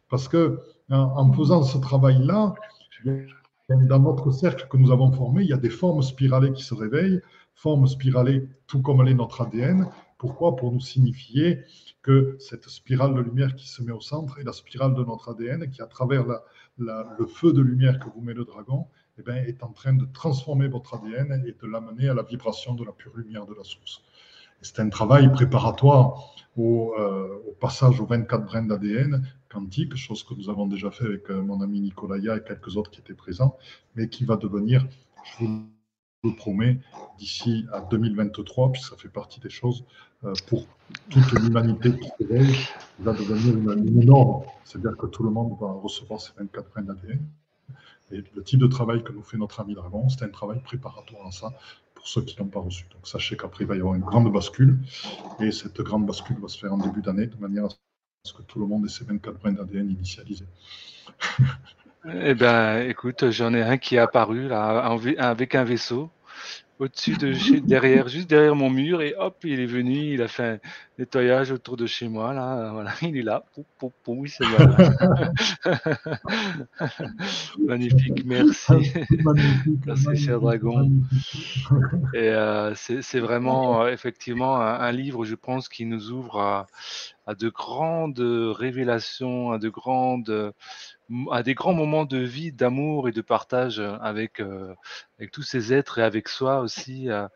parce que en faisant ce travail-là, dans notre cercle que nous avons formé, il y a des formes spiralées qui se réveillent, formes spiralées tout comme elle est notre ADN. Pourquoi? Pour nous signifier que cette spirale de lumière qui se met au centre est la spirale de notre ADN qui, à travers le feu de lumière que vous met le dragon, eh ben, est en train de transformer votre ADN et de l'amener à la vibration de la pure lumière de la source. C'est un travail préparatoire au, euh, passage aux 24 brins d'ADN quantique, chose que nous avons déjà fait avec euh, mon ami Nicolaya et quelques autres qui étaient présents, mais qui va devenir, je vous le promets, d'ici à 2023, puisque ça fait partie des choses euh, pour toute l'humanité s'éveille, va devenir une norme. C'est-à-dire que tout le monde va recevoir ces 24 brins d'ADN. Et le type de travail que nous fait notre ami Dragon, c'est un travail préparatoire à ça, pour ceux qui ne l'ont pas reçu. Donc sachez qu'après, il va y avoir une grande bascule, et cette grande bascule va se faire en début d'année, de manière à ce que tout le monde ait ses 24 brins d'ADN initialisés. Eh bien, écoute, j'en ai un qui est apparu là, avec un vaisseau au-dessus de chez, derrière, juste derrière mon mur, et hop, il est venu, il a fait un nettoyage autour de chez moi, là, voilà, il est là, pou, pou, c'est Magnifique, merci. merci, cher dragon. Et euh, c'est vraiment, euh, effectivement, un, livre, je pense, qui nous ouvre à, à de grandes révélations, à de grandes à des grands moments de vie, d'amour et de partage euh, avec, euh, avec tous ces êtres et avec soi aussi, à,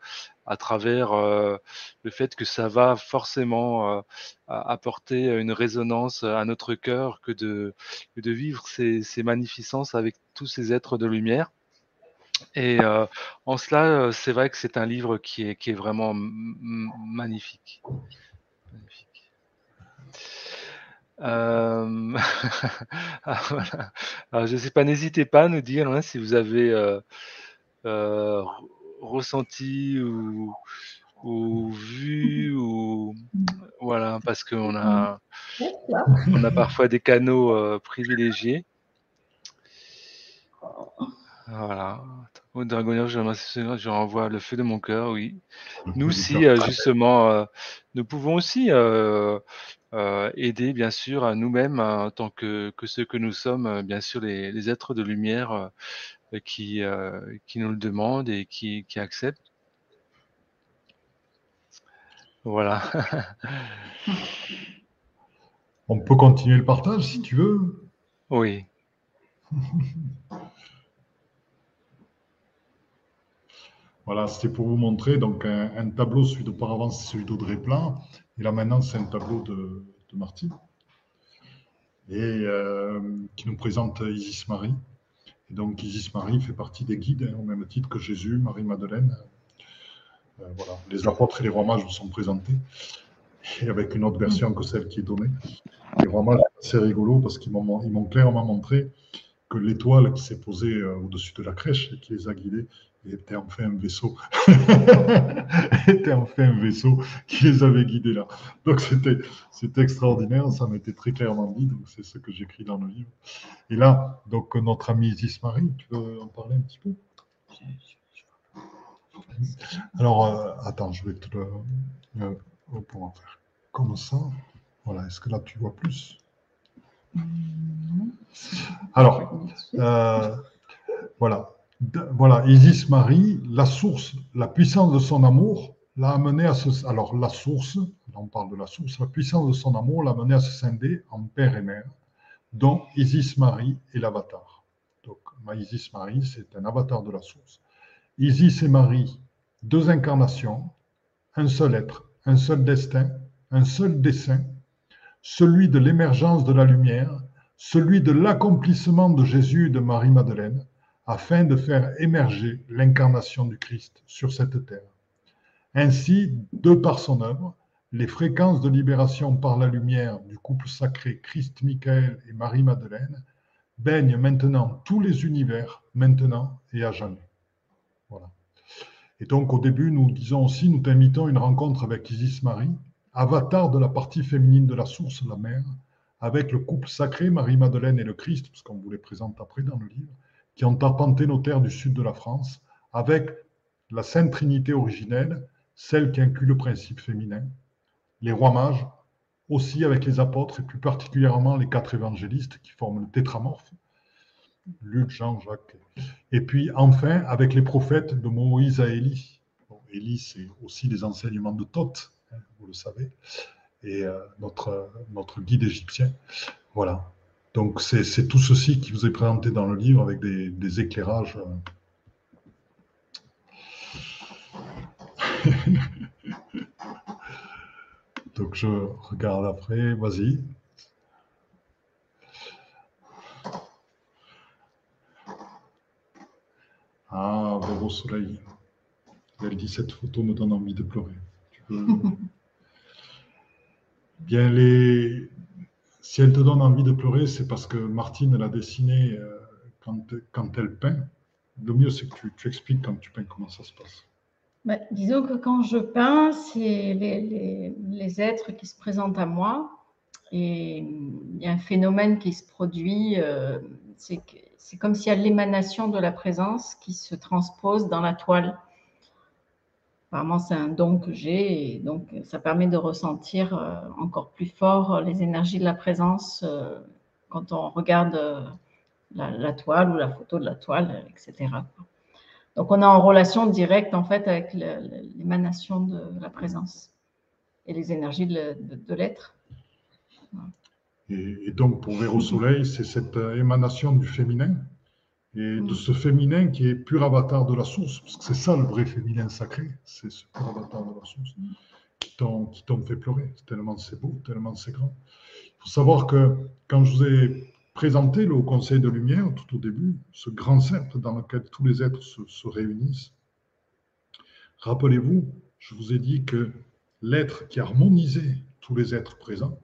à travers euh, le fait que ça va forcément apporter une résonance à notre cœur que de, de vivre ces, ces, magnificences avec tous ces êtres de lumière. Et en cela, c'est vrai que c'est un livre qui est, qui est vraiment magnifique. Euh... ah, voilà. Alors, je ne sais pas, n'hésitez pas à nous dire hein, si vous avez euh, euh, ressenti ou, ou, vu ou voilà, parce qu'on a on a parfois des canaux privilégiés. Voilà. Au Dragonnier, je, je renvoie le feu de mon cœur, oui. Nous aussi, justement, nous pouvons aussi euh, aider bien sûr à nous-mêmes en tant que, que, ceux que nous sommes, euh, bien sûr les, les êtres de lumière euh, qui, qui nous le demandent et qui, qui acceptent. Voilà. On peut continuer le partage si tu veux. Oui. Voilà, c'était pour vous montrer donc un, tableau, celui d'auparavant, c'est celui d'Audrey Plan, et là maintenant, c'est un tableau de, de Martine, et euh, qui nous présente Isis Marie. Et donc Isis Marie fait partie des guides, hein, au même titre que Jésus, Marie-Madeleine. Euh, voilà, les apôtres et les rois mages sont présentés, et avec une autre version que celle qui est donnée. Les rois mages, c'est rigolo parce qu'ils m'ont clairement montré que l'étoile qui s'est posée euh, au-dessus de la crèche et qui les a guidés était en fait un vaisseau. était en fait un vaisseau qui les avait guidés là. Donc c'était, c'était extraordinaire, ça m'était très clairement dit, donc c'est ce que j'écris dans le livre. Et là, donc notre ami Isis Marie, tu veux en parler un petit peu? Alors, euh, attends, je vais te le. Euh, on faire comme ça. Voilà, est-ce que là tu vois plus? Alors, euh, voilà voilà, Isis Marie, la source, la puissance de son amour l'a amené à se. Alors, la source, on parle de la source, la puissance de son amour l'a amené à se scinder en père et mère, dont Isis Marie est l'avatar. Donc, Isis Marie, c'est un avatar de la source. Isis et Marie, deux incarnations, un seul être, un seul destin, un seul dessein, celui de l'émergence de la lumière, celui de l'accomplissement de Jésus et de Marie-Madeleine afin de faire émerger l'incarnation du Christ sur cette terre. Ainsi, de par son œuvre, les fréquences de libération par la lumière du couple sacré Christ-Michael et Marie-Madeleine baignent maintenant tous les univers, maintenant et à jamais. Voilà. Et donc, au début, nous disons aussi, nous t'invitons à une rencontre avec Isis Marie, avatar de la partie féminine de la source, la mère, avec le couple sacré Marie-Madeleine et le Christ, parce qu'on vous les présente après dans le livre, qui ont arpenté nos terres du sud de la France, avec la Sainte Trinité originelle, celle qui inclut le principe féminin, les rois mages, aussi avec les apôtres et plus particulièrement les quatre évangélistes qui forment le tétramorphe, Luc, Jean, Jacques, et puis enfin avec les prophètes de Moïse à Élie. Élie, c'est aussi des enseignements de Thoth, hein, vous le savez, et euh, notre, notre guide égyptien. Voilà. Donc c'est tout ceci qui vous est présenté dans le livre avec des, éclairages. Donc je regarde après, vas-y. Ah, beau soleil. Elle dit cette photo me donne envie de pleurer. Bien, les, si elle te donne envie de pleurer, c'est parce que Martine l'a dessinée euh, quand, elle peint. Le mieux, c'est que tu, expliques quand tu peins comment ça se passe. Bah, disons que quand je peins, c'est les, êtres qui se présentent à moi. Et il y a un phénomène qui se produit, euh, c'est comme s'il y a l'émanation de la présence qui se transpose dans la toile. Apparemment, c'est un don que j'ai et donc ça permet de ressentir euh, encore plus fort les énergies de la présence euh, quand on regarde la, toile ou la photo de la toile, etc. Donc, on est en relation directe, en fait, avec l'émanation de la présence et les énergies de, l'être. Et, donc, pour Véro Soleil, c'est cette euh, émanation du féminin? Et de mm. ce féminin qui est pur avatar de la source, parce que c'est ça le vrai féminin sacré, c'est ce pur avatar de la source mm. qui t'en fait pleurer, tellement c'est beau, tellement c'est grand. Il faut savoir que quand je vous ai présenter le Conseil de Lumière tout au début, ce grand cercle dans lequel tous les êtres se, réunissent. Rappelez-vous, je vous ai dit que l'être qui harmonisait tous les êtres présents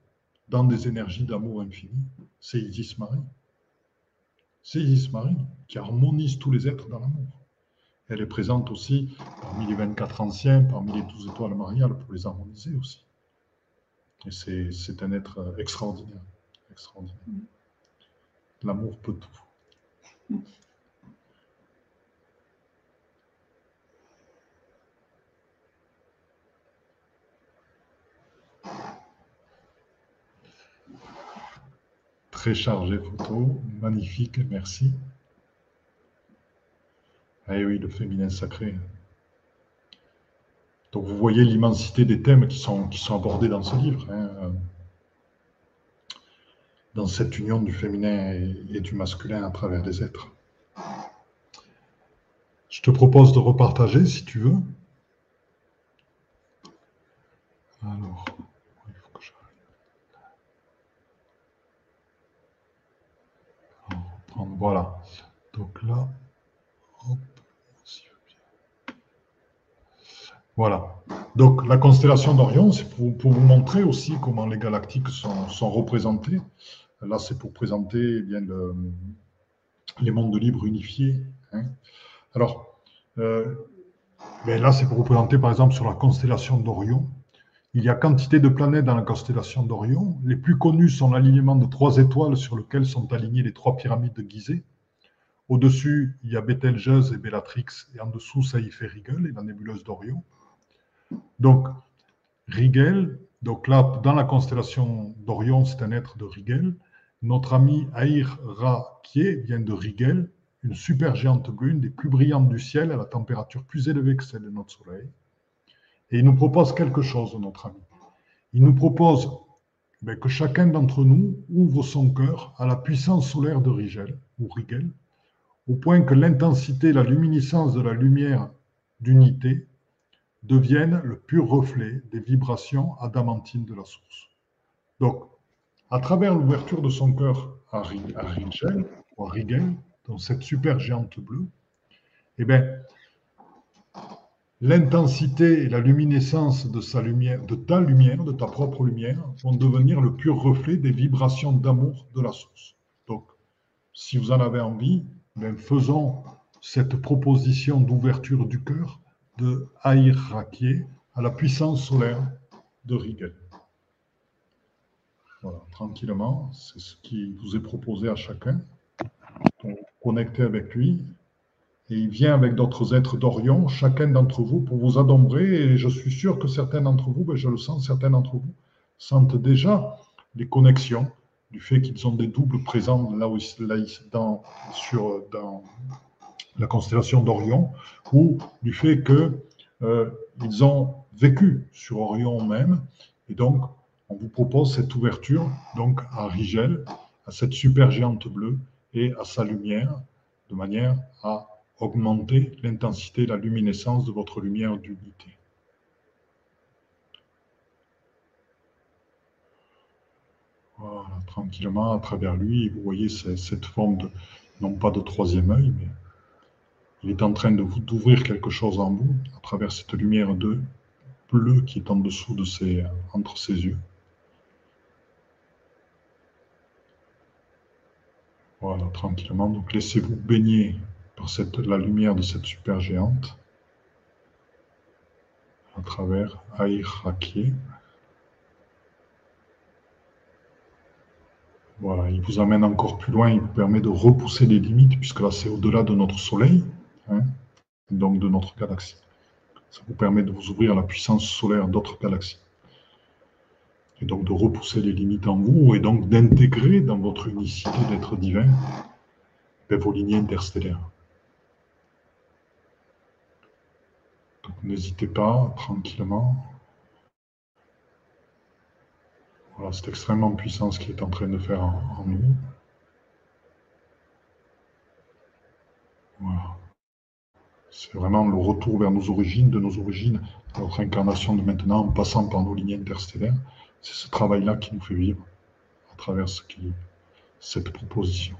dans des énergies d'amour infini, c'est Isis Marie. C'est Isis Marie qui harmonise tous les êtres dans l'amour. Elle est présente aussi parmi les 24 anciens, parmi les 12 étoiles mariales pour les harmoniser aussi. Et c'est un être extraordinaire. extraordinaire. L'amour peut tout. Très chargé photo, magnifique, merci. Ah oui, le féminin sacré. Donc vous voyez l'immensité des thèmes qui sont, qui sont abordés dans ce livre. Hein dans cette union du féminin et, du masculin à travers les êtres. Je te propose de repartager si tu veux. Alors, il faut que j'arrête. Voilà. Donc là, Voilà. Donc la constellation d'Orion, c'est pour, vous montrer aussi comment les galactiques sont, sont représentées. Là, c'est pour présenter eh bien, les mondes libres unifiés. Hein. Alors, euh, ben là, c'est pour vous présenter, par exemple, sur la constellation d'Orion. Il y a quantité de planètes dans la constellation d'Orion. Les plus connues sont l'alignement de trois étoiles sur lesquelles sont alignées les trois pyramides de Gizeh. Au-dessus, il y a Betelgeuse et Bellatrix, et en dessous, Saïf et Rigel, et la nébuleuse d'Orion. Donc, Rigel, donc là, dans la constellation d'Orion, c'est un être de Rigel. Notre ami Aïr Ra vient de Rigel, une supergéante bleue, une des plus brillantes du ciel, à la température plus élevée que celle de notre Soleil. Et il nous propose quelque chose, notre ami. Il nous propose ben, que chacun d'entre nous ouvre son cœur à la puissance solaire de Rigel, ou Rigel, au point que l'intensité la luminescence de la lumière d'unité deviennent le pur reflet des vibrations adamantines de la source. Donc, à travers l'ouverture de son cœur à, Rigel, à Rigel, dans cette super géante bleue, eh bien, l'intensité et la luminescence de, sa lumière, de ta lumière, de ta propre lumière, vont devenir le pur reflet des vibrations d'amour de la source. Donc, si vous en avez envie, eh faisons cette proposition d'ouverture du cœur de Rakier à la puissance solaire de Rigel. Voilà, tranquillement, c'est ce qui vous est proposé à chacun. Connectez avec lui. Et il vient avec d'autres êtres d'Orion, chacun d'entre vous, pour vous adombrer. Et je suis sûr que certains d'entre vous, ben je le sens, certains d'entre vous sentent déjà les connexions du fait qu'ils ont des doubles présents là, où, dans, sur, dans la constellation d'Orion, ou du fait qu'ils euh, ont vécu sur Orion même, et donc on vous propose cette ouverture donc à Rigel, à cette supergéante bleue et à sa lumière, de manière à augmenter l'intensité, la luminescence de votre lumière d'unité. Voilà, tranquillement à travers lui, vous voyez cette forme non pas de troisième œil, mais il est en train d'ouvrir quelque chose en vous à travers cette lumière de bleu qui est en dessous de ses, entre ses yeux. Voilà, tranquillement. Donc laissez-vous baigner par la lumière de cette super géante. à travers Aïr Voilà, il vous amène encore plus loin, il vous permet de repousser les limites, puisque là c'est au-delà de notre Soleil, hein, donc de notre galaxie. Ça vous permet de vous ouvrir à la puissance solaire d'autres galaxies. Et donc de repousser les limites en vous, et donc d'intégrer dans votre unicité d'être divin ben, vos lignées interstellaires. Donc n'hésitez pas, tranquillement, Voilà, c'est extrêmement puissant ce qu'il est en train de faire en, nous. Voilà. C'est vraiment le retour vers nos origines, de nos origines, notre incarnation de maintenant, en passant par nos lignes interstellaires. C'est ce travail-là qui nous fait vivre à travers cette proposition.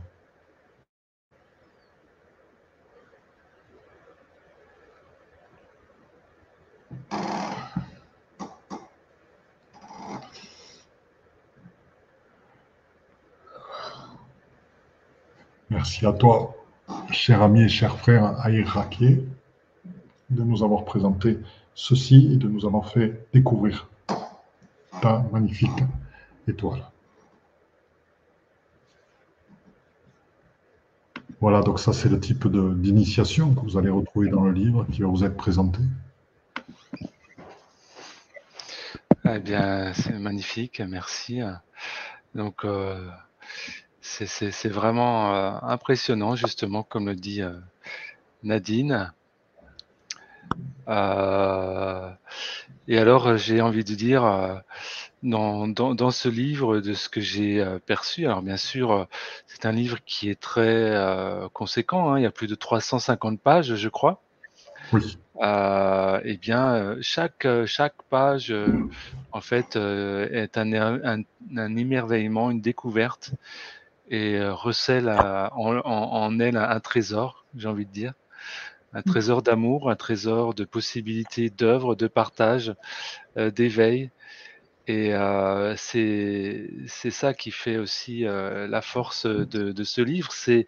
Merci à toi, cher ami et cher frère Aïr Rakier, de nous avoir présenté ceci et de nous avoir fait découvrir ta magnifique étoile. Voilà, donc ça c'est le type d'initiation que vous allez retrouver dans le livre qui va vous être présenté. Eh bien, c'est magnifique, merci. Donc, euh, c'est vraiment euh, impressionnant, justement, comme le dit euh, Nadine. Et alors, j'ai envie de dire, dans, dans, ce livre, de ce que j'ai perçu, alors bien sûr, c'est un livre qui est très conséquent, hein, il y a plus de 350 pages, je crois. Oui. eh bien, chaque, chaque page, en fait, est un, un, émerveillement, une découverte et euh, recèle en, elle un, trésor, j'ai envie de dire, un trésor d'amour, un trésor de possibilités d'œuvre, de partage, euh, d'éveil. Et euh, c'est ça qui fait aussi la force de, ce livre, c'est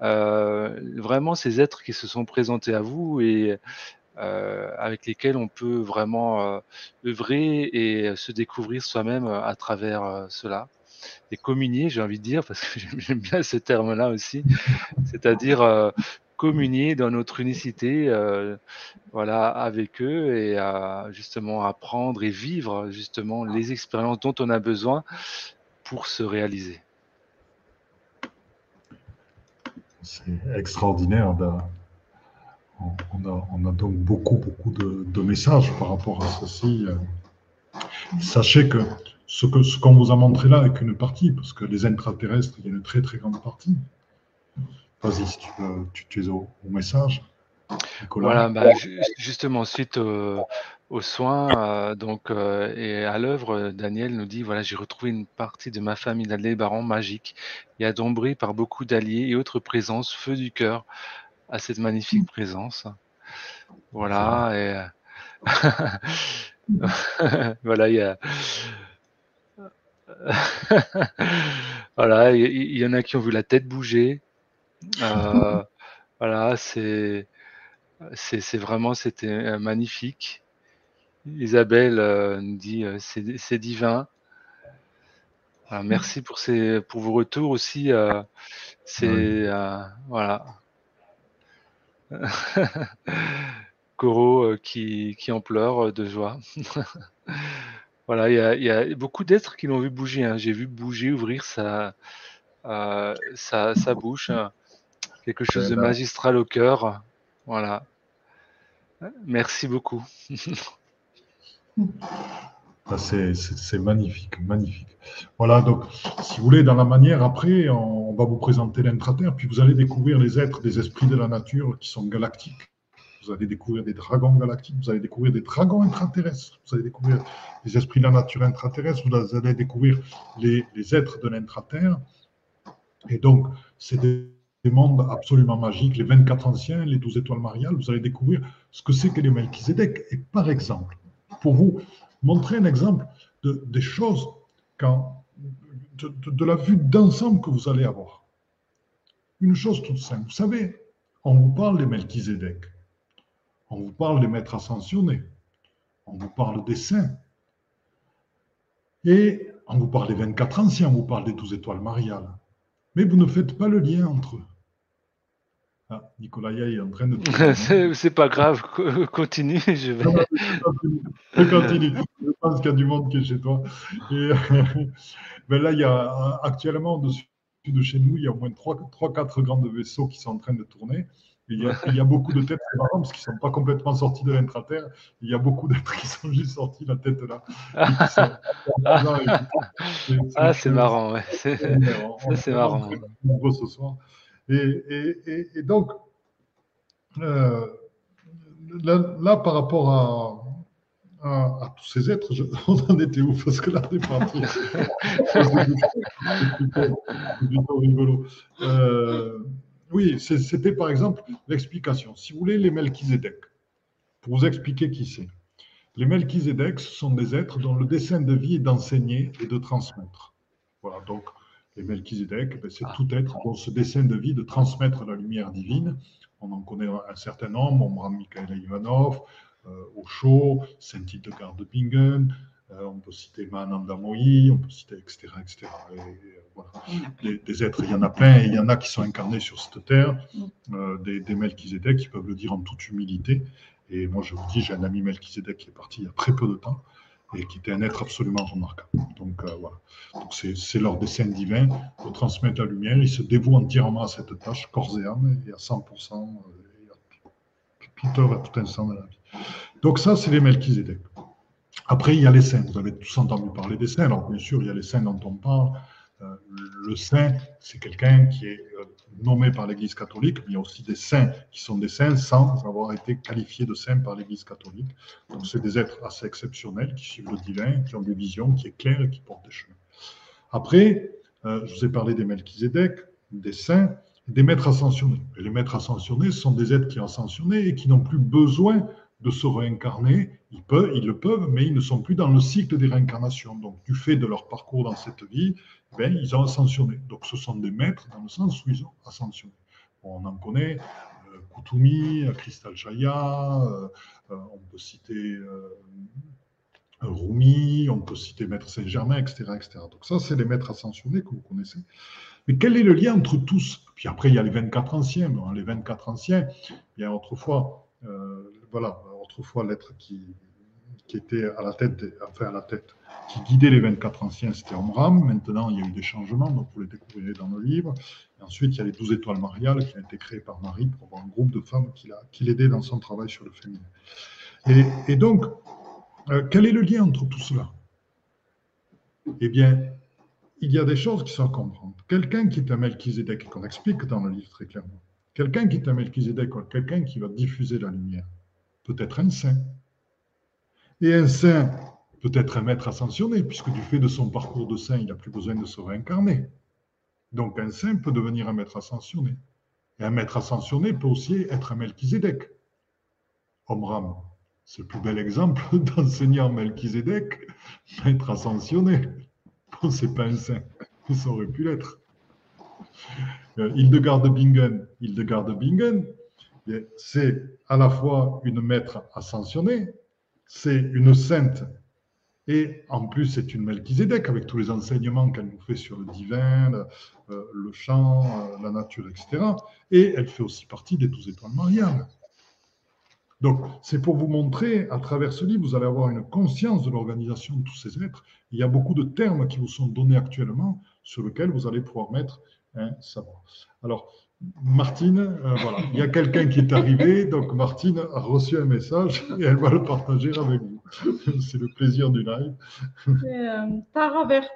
vraiment ces êtres qui se sont présentés à vous et avec lesquels on peut vraiment œuvrer et se découvrir soi-même à travers cela et communier, j'ai envie de dire, parce que j'aime bien ce terme-là aussi, c'est-à-dire euh, communier dans notre unicité, euh, voilà, avec eux et justement apprendre et vivre justement les expériences dont on a besoin pour se réaliser. C'est extraordinaire. On a, on a, donc beaucoup, beaucoup de, messages par rapport à ceci. Sachez que ce qu'on ce vous a montré là avec une partie, parce que les intraterrestres, il y a une très très grande partie. Vas-y, si tu, veux, tu, es au, message. Voilà, bah, justement, suite aux soins euh, donc, euh, et à l'œuvre, Daniel nous dit voilà, j'ai retrouvé une partie de ma famille d'Adley Baron magique et adombré par beaucoup d'alliés et autres présences, feu du cœur à cette magnifique présence. Voilà, et. voilà, il y a. voilà, il y, en a qui ont vu la tête bouger. Euh, voilà, c'est c'est vraiment c'était euh, magnifique. Isabelle euh, nous dit c'est divin. merci pour ces pour vos retours aussi. c'est voilà. Coro qui, qui en pleure de joie. Voilà, il y a, beaucoup d'êtres qui l'ont vu bouger. Hein. J'ai vu bouger, ouvrir sa, euh, sa, bouche. Hein. Quelque chose de ben. magistral au cœur. Voilà. Merci beaucoup. Ah, c'est magnifique, magnifique. Voilà, donc, si vous voulez, dans la manière, après, on, va vous présenter l'intraterre, puis vous allez découvrir les êtres des esprits de la nature qui sont galactiques vous allez découvrir des dragons galactiques, vous allez découvrir des dragons intraterrestres, vous allez découvrir les esprits de la nature intraterrestre, vous allez découvrir les, êtres de l'intraterre. Et donc, c'est des, mondes absolument magiques, les 24 anciens, les 12 étoiles mariales, vous allez découvrir ce que c'est que les Melchizedek. Et par exemple, pour vous montrer un exemple de, des choses de, de la vue d'ensemble que vous allez avoir. Une chose toute simple, vous savez, on vous parle des Melchizedek. On vous parle des maîtres ascensionnés. on vous parle des saints. Et on vous parle des 24 anciens, on vous parle des 12 étoiles mariales. Mais vous ne faites pas le lien entre eux. Ah, Nicolas est en train de. c'est pas grave, continue. Je vais. continue. Je pense qu'il y a du monde qui est chez toi. Et, ben là, il y a actuellement, dessus de chez nous, il y a au moins 3-4 grands vaisseaux qui sont en train de tourner. Il y, a, beaucoup de têtes, c'est marrant parce qu'ils ne sont pas complètement sortis de l'intraterre. Il y a beaucoup d'êtres qui sont juste sortis la tête là. ah, c'est marrant, ouais. C'est marrant. ce soir. Et, et, donc, euh, là, par rapport à, à, tous ces êtres, je, on en était où? Parce que là, on est parti. c'est plutôt, rigolo. Euh, oui, c'était par exemple l'explication. Si vous voulez, les Melchizedek, pour vous expliquer qui c'est. Les Melchizedek, ce sont des êtres dont le dessein de vie est d'enseigner et de transmettre. Voilà, donc les Melchizedek, ben, c'est ah. tout être dont ce dessein de vie de transmettre la lumière divine. On en connaît un certain nombre, on Mikhail Ivanov, euh, Osho, Saint Hildegard de Bingen, on peut citer Mahananda Mohi, on peut citer etc. etc. des, êtres, il y en a plein, et il y en a qui sont incarnés sur cette terre, mm. euh, des, des Melchizedek qui peuvent le dire en toute humilité. Et moi, je vous dis, j'ai un ami Melchizedek qui est parti il y a très peu de temps et qui était un être absolument remarquable. Donc euh, voilà. Donc c'est leur dessein divin de transmettre la lumière. Il se dévoue entièrement à cette tâche, corps et âme, et à 100%, et à toute heure, à tout instant de la vie. Donc ça, c'est les Melchizedek. Après, il y a les saints. Vous avez tous entendu parler des saints. Alors, bien sûr, il y a les saints dont on parle. Euh, le saint, c'est quelqu'un qui est euh, nommé par l'Église catholique, mais il y a aussi des saints qui sont des saints sans avoir été qualifiés de saints par l'Église catholique. Donc, c'est des êtres assez exceptionnels qui suivent le divin, qui ont des visions, qui éclairent et qui portent des chemins. Après, euh, je vous ai parlé des Melchizedek, des saints, des maîtres ascensionnés. Et les maîtres ascensionnés sont des êtres qui ont ascensionné et qui n'ont plus besoin de se réincarner. Ils, peuvent, ils le peuvent, mais ils ne sont plus dans le cycle des réincarnations. Donc, du fait de leur parcours dans cette vie, ben, ils ont ascensionné. Donc, ce sont des maîtres dans le sens où ils ont ascensionné. on en connaît euh, Kutumi, Crystal Chaya, euh, euh, on peut citer euh, Rumi, on peut citer Maître Saint-Germain, etc., etc. Donc, ça, c'est les maîtres ascensionnés que vous connaissez. Mais quel est le lien entre tous? Puis après, il y a les 24 anciens. les 24 anciens, a autrefois, voilà, autrefois l'être qui, était à la tête, enfin à la tête, qui guidait les 24 anciens, c'était Omram. Maintenant, il y a eu des changements, donc vous les découvrirez dans le livre. Et ensuite, il y a les 12 étoiles mariales qui ont été créées par Marie pour avoir un groupe de femmes qui, qui l'aidait dans son travail sur le féminin. Et, donc, euh, quel est le lien entre tout cela? Eh bien, il y a des choses qui sont à comprendre. Quelqu'un qui est un Melchizedek, qu'on explique dans le livre très clairement, quelqu'un qui est un Melchizedek, quelqu'un qui va diffuser la lumière, peut être un saint. Et un saint peut être un maître ascensionné, puisque du fait de son parcours de saint, il n'a plus besoin de se réincarner. Donc un saint peut devenir un maître ascensionné. Et un maître ascensionné peut aussi être un Melchizedek. Omram, c'est le plus bel exemple d'enseignant Melchizedek, maître ascensionné. Bon, c'est pas un saint, ça aurait pu l'être. Euh, Hildegard de Bingen, Hildegard de Bingen, c'est à la fois une maître ascensionnée, c'est une sainte, et en plus c'est une Melchizedek avec tous les enseignements qu'elle nous fait sur le divin, le, euh, chant, euh, la nature, etc. Et elle fait aussi partie des douze étoiles mariales. Donc, c'est pour vous montrer, à travers ce livre, vous allez avoir une conscience de l'organisation de tous ces êtres. Il y a beaucoup de termes qui vous sont donnés actuellement sur lesquels vous allez pouvoir mettre savoir. Alors, Martine, euh, voilà, il y a quelqu'un qui est arrivé, donc Martine a reçu un message et elle va le partager avec vous. C'est le plaisir du live. C'est euh, Tara Verte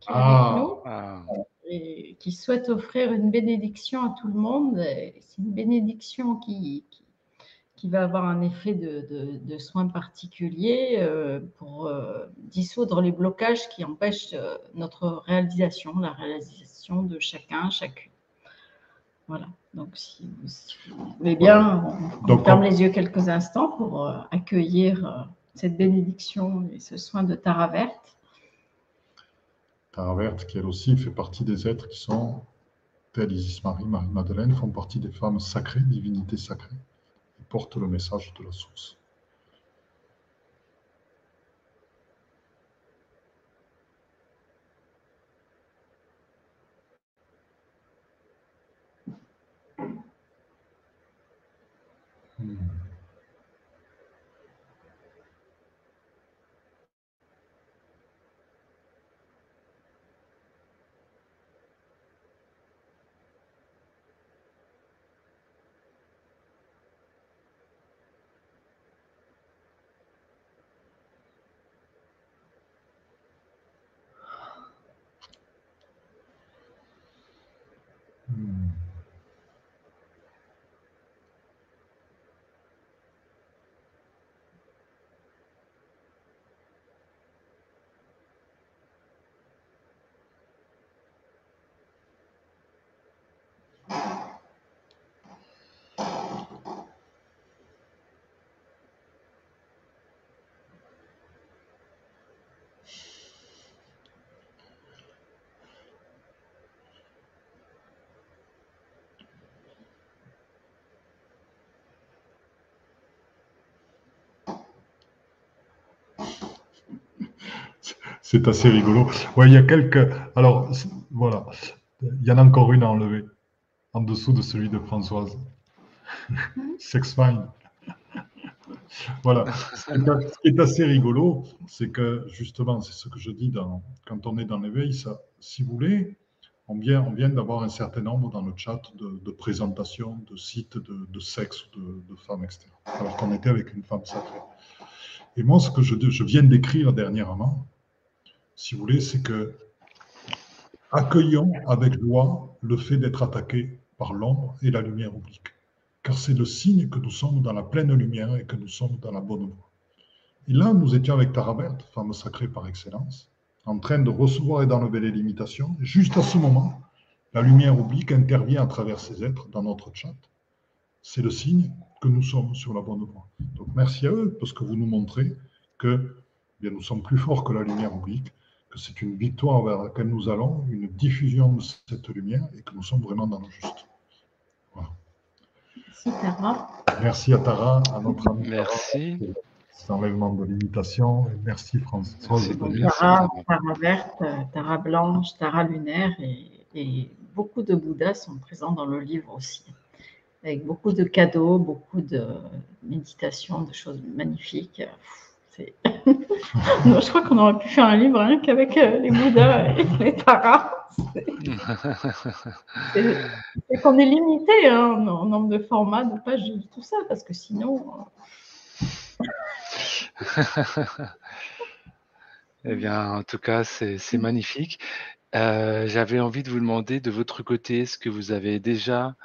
qui est ah. avec nous ah. et qui souhaite offrir une bénédiction à tout le monde. C'est une bénédiction qui, qui, va avoir un effet de, de, soins particuliers euh, pour dissoudre les blocages qui empêchent notre réalisation, la réalisation de chacun, chacune. Voilà. Donc, si vous, voulez bien, on, ferme les yeux quelques instants pour euh, accueillir euh, cette bénédiction et ce soin de Tara Verte. Tara Verte, qui elle aussi fait partie des êtres qui sont, tels Isis Marie, Marie-Madeleine, font partie des femmes sacrées, divinités sacrées, et portent le message de la source. C'est assez rigolo. Ouais, il y a quelques. Alors, voilà. Il y en a encore une à enlever. En dessous de celui de Françoise. Sex Fine. voilà. Ce qui est assez rigolo, c'est que justement, c'est ce que je dis dans, quand on est dans l'éveil, ça, si vous voulez, on vient, on vient d'avoir un certain nombre dans le chat de, présentations de sites de, sexe, de, de femmes, etc. Alors qu'on était avec une femme sacrée. Et moi, ce que je, je viens d'écrire dernièrement, si vous voulez, c'est que accueillons avec joie le fait d'être attaqué par l'ombre et la lumière oblique car c'est le signe que nous sommes dans la pleine lumière et que nous sommes dans la bonne voie. Et là, nous étions avec Tara femme sacrée par excellence, en train de recevoir et d'enlever les limitations. Juste à ce moment, la lumière oblique intervient à travers ces êtres dans notre chat. C'est le signe que nous sommes sur la bonne voie. Donc merci à eux parce que vous nous montrez que bien, nous sommes plus forts que la lumière oblique, que c'est une victoire vers laquelle nous allons, une diffusion de cette lumière et que nous sommes vraiment dans le juste. Merci Tara. Merci à Tara, à notre ami. Merci. Cet enlèvement de limitation. Et merci François. Tara, Tara verte, Tara blanche, Tara lunaire et, beaucoup de Bouddhas sont présents dans le livre aussi. Avec beaucoup de cadeaux, beaucoup de méditations, de choses magnifiques. je crois qu'on aurait pu faire un livre qu'avec euh, les Bouddhas et les Taras. C'est qu'on est limité hein, en nombre de formats, de pages, tout ça, parce que sinon. Euh, eh bien, en tout cas, c'est magnifique. Euh, j'avais envie de vous demander de votre côté, est-ce que vous avez déjà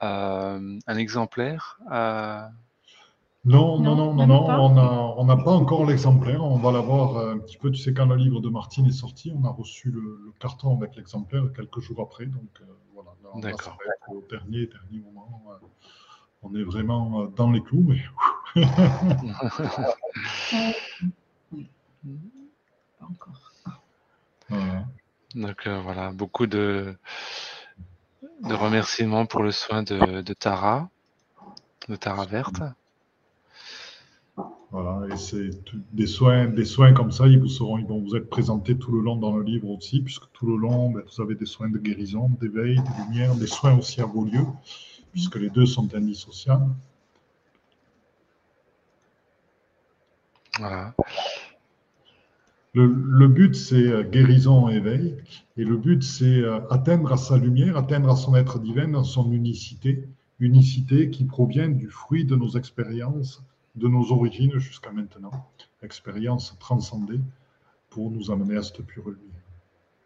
un exemplaire non, non, non, non, non, on n'a pas encore l'exemplaire. On va l'avoir euh, un petit peu. Tu sais, quand le livre de Martine est sorti, on a reçu le, carton avec l'exemplaire quelques jours après. Donc euh, voilà, D'accord. au dernier, dernier moment. Euh, on est vraiment dans les clous, mais. pas encore. Donc voilà, beaucoup de, de remerciements pour le soin de, de Tara, de Tara Verte. Voilà, et c'est des soins, des soins comme ça, ils vous seront, ils vont vous être présentés tout le long dans le livre aussi, puisque tout le long, ben, vous avez des soins de guérison, d'éveil, de lumière, des soins aussi à vos lieux, puisque les deux sont indissociables. Voilà. Le, le, but, c'est euh, guérison, éveil, et le but, c'est euh, atteindre à sa lumière, atteindre à son être divin dans son unicité, unicité qui provient du fruit de nos expériences de nos origines jusqu'à maintenant, expérience transcendée pour nous amener à cette pure lumière.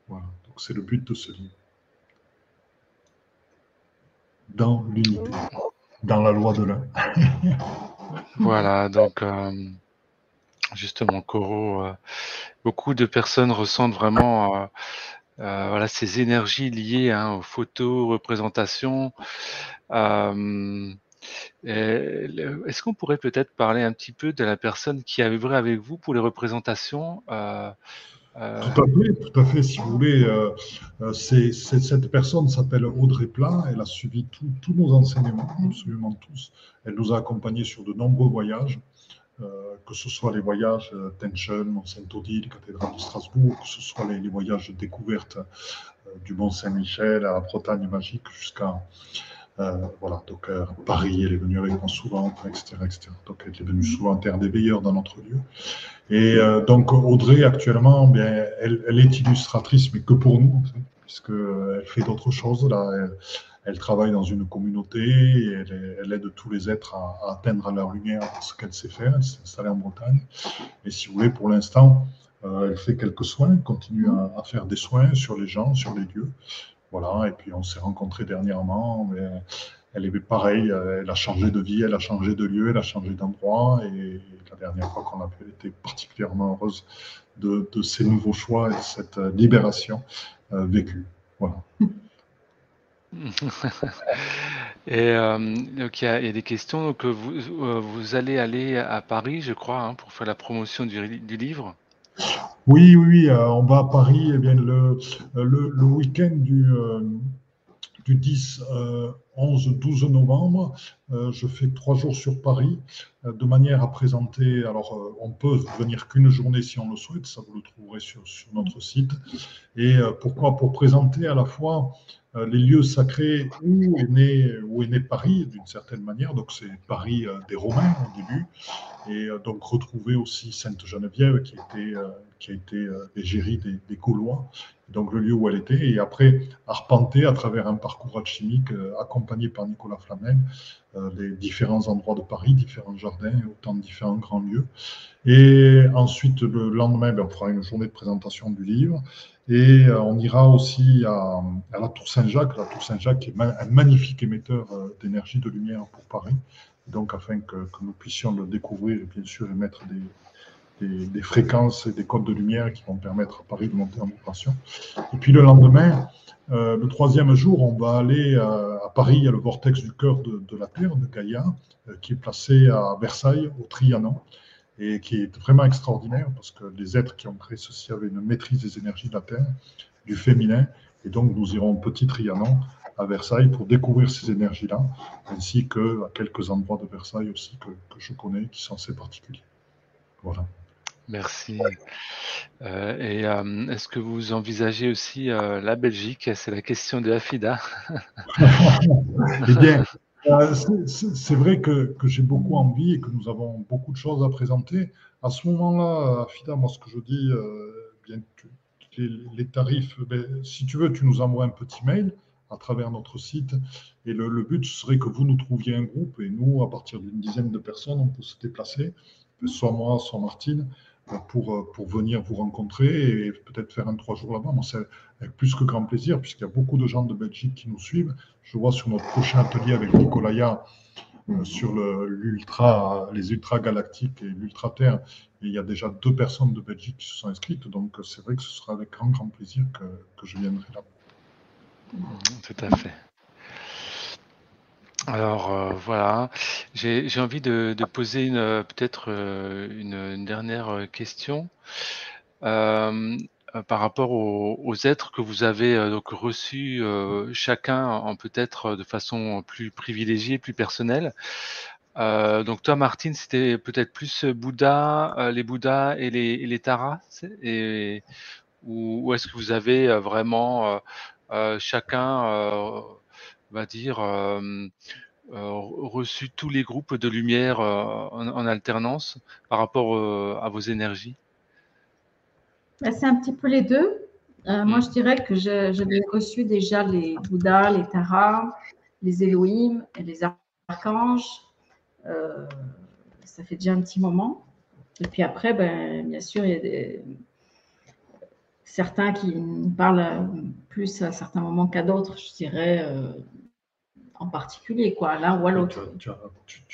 Voilà, donc c'est le but de ce livre. Dans l'unité, dans la loi de l'un. voilà, donc euh, justement, Coro, euh, beaucoup de personnes ressentent vraiment euh, voilà, ces énergies liées hein, aux photos, représentations. Est-ce qu'on pourrait peut-être parler un petit peu de la personne qui a œuvré avec vous pour les représentations euh, euh, Tout à fait, tout à fait. Si vous voulez, euh, cette personne s'appelle Audrey Plat. Elle a suivi tous nos enseignements, absolument tous. Elle nous a accompagnés sur de nombreux voyages. que ce soit les voyages Tension, Mont-Saint-Odile, cathédrale de Strasbourg, que ce soit les, voyages de découverte du Mont-Saint-Michel à la Bretagne magique jusqu'à euh, voilà, donc euh, Paris, elle est venue avec moi souvent, etc., etc. Donc elle est venue souvent en terre des veilleurs dans notre lieu. Et euh, donc Audrey, actuellement, bien, elle, elle, est illustratrice, mais que pour nous, en fait, puisqu'elle fait d'autres choses. Là, elle, travaille dans une communauté et elle, elle, aide tous les êtres à, atteindre leur lumière ce qu'elle sait faire. Elle s'est installée en Bretagne. Et si vous voulez, pour l'instant, elle fait quelques soins, continue à, à, faire des soins sur les gens, sur les lieux. Voilà, et puis on s'est rencontrés dernièrement. Mais elle est pareille, elle a changé de vie, elle a changé de lieu, elle a changé d'endroit. Et la dernière fois qu'on a pu, elle était particulièrement heureuse de, ces nouveaux choix et de cette libération euh, vécue. Voilà. et euh, donc il y, a des questions. Vous, euh, allez aller à Paris, je crois, hein, pour faire la promotion du livre. Oui, oui, euh, on va à Paris, eh bien, le, le, le week-end du, euh, du 10, 11, 12 novembre. je fais trois jours sur Paris de manière à présenter. Alors, on peut venir qu'une journée si on le souhaite, ça vous le trouverez sur, sur notre site. Et pourquoi? Pour présenter à la fois euh, les lieux sacrés où est né, Paris, d'une certaine manière. Donc, c'est Paris euh, des Romains au début. Et euh, donc, retrouver aussi Sainte-Geneviève, qui, était, qui a été l'égérie des, des, Gaulois, donc le lieu où elle était. Et après, arpenter à travers un parcours alchimique accompagné par Nicolas Flamel, les différents endroits de Paris, différents jardins, autant de différents grands lieux. Et ensuite, le lendemain, ben, on fera une journée de présentation du livre. Et euh, on ira aussi à, la Tour Saint-Jacques. La Tour Saint-Jacques est un magnifique émetteur euh, d'énergie, de lumière pour Paris. Donc, afin que, nous puissions le découvrir et bien sûr émettre des, des, fréquences et des codes de lumière qui vont permettre à Paris de monter en vibration. Et puis le lendemain, euh, le troisième jour, on va aller à Paris, il y a le vortex du cœur de, la Terre, de Gaïa, qui est placé à Versailles, au Trianon et qui est vraiment extraordinaire parce que les êtres qui ont créé ceci avaient une maîtrise des énergies de la Terre, du féminin, et donc nous irons petit Trianon à Versailles pour découvrir ces énergies-là, ainsi que à quelques endroits de Versailles aussi que, je connais qui sont assez particuliers. Voilà. Merci. Euh, et euh, est-ce que vous envisagez aussi euh, la Belgique? C'est la question de Afida. eh c'est vrai que, j'ai beaucoup envie et que nous avons beaucoup de choses à présenter. À ce moment-là, Fida, moi, ce que je dis, bien, les, tarifs, ben, si tu veux, tu nous envoies un petit mail à travers notre site. Et le, le, but serait que vous nous trouviez un groupe et nous, à partir d'une dizaine de personnes, on peut se déplacer, soit moi, soit Martine, pour, euh, pour venir vous rencontrer et peut-être faire un trois jours là-bas. Moi, c'est avec plus que grand plaisir, puisqu'il y a beaucoup de gens de Belgique qui nous suivent. Je vois sur notre prochain atelier avec Nicolaya euh, sur le, l'ultra, les ultra galactiques et l'ultra terre, il y a déjà deux personnes de Belgique qui se sont inscrites. Donc, c'est vrai que ce sera avec grand, grand plaisir que, que je viendrai là. Tout à fait. Alors euh, voilà, j'ai envie de, poser une peut-être euh, une, dernière question euh, par rapport aux, êtres que vous avez donc reçus chacun en peut-être de façon plus privilégiée, plus personnelle. donc toi, Martine, c'était peut-être plus Bouddha, les Bouddhas et les, et les Taras, et, ou, est-ce que vous avez vraiment chacun va dire, euh, euh, reçu tous les groupes de lumière euh, en, alternance par rapport à vos énergies? Bah, C'est un petit peu les deux. Moi, je dirais que j'avais reçu déjà les Bouddhas, les Taras, les Elohim et les archanges. ça fait déjà un petit moment. Et puis après, ben, bien sûr, il y a des, certains qui parlent plus à certains moments qu'à d'autres, je dirais, en particulier, quoi, l'un ou à l'autre. Tu,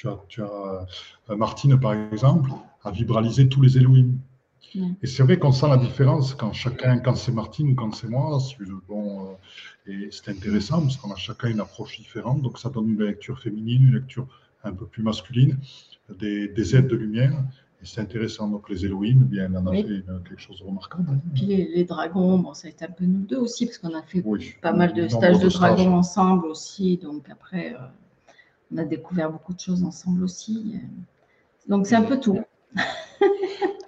as, euh, Martine, par exemple, a vibralisé tous les Elohim. Et c'est vrai qu'on sent la différence quand chacun, quand c'est Martine ou quand c'est moi. Bon, euh, et c'est intéressant parce qu'on a chacun une approche différente. Donc ça donne une lecture féminine, une lecture un peu plus masculine, des, des aides de lumière c'est intéressant. Donc, les Elohim, bien, on a fait quelque chose de remarquable. Puis les, dragons, bon, ça a été un peu nous deux aussi, parce qu'on a fait pas mal de stages de, dragons ensemble aussi. Donc, après, euh, on a découvert beaucoup de choses ensemble aussi. Donc, c'est un peu tout.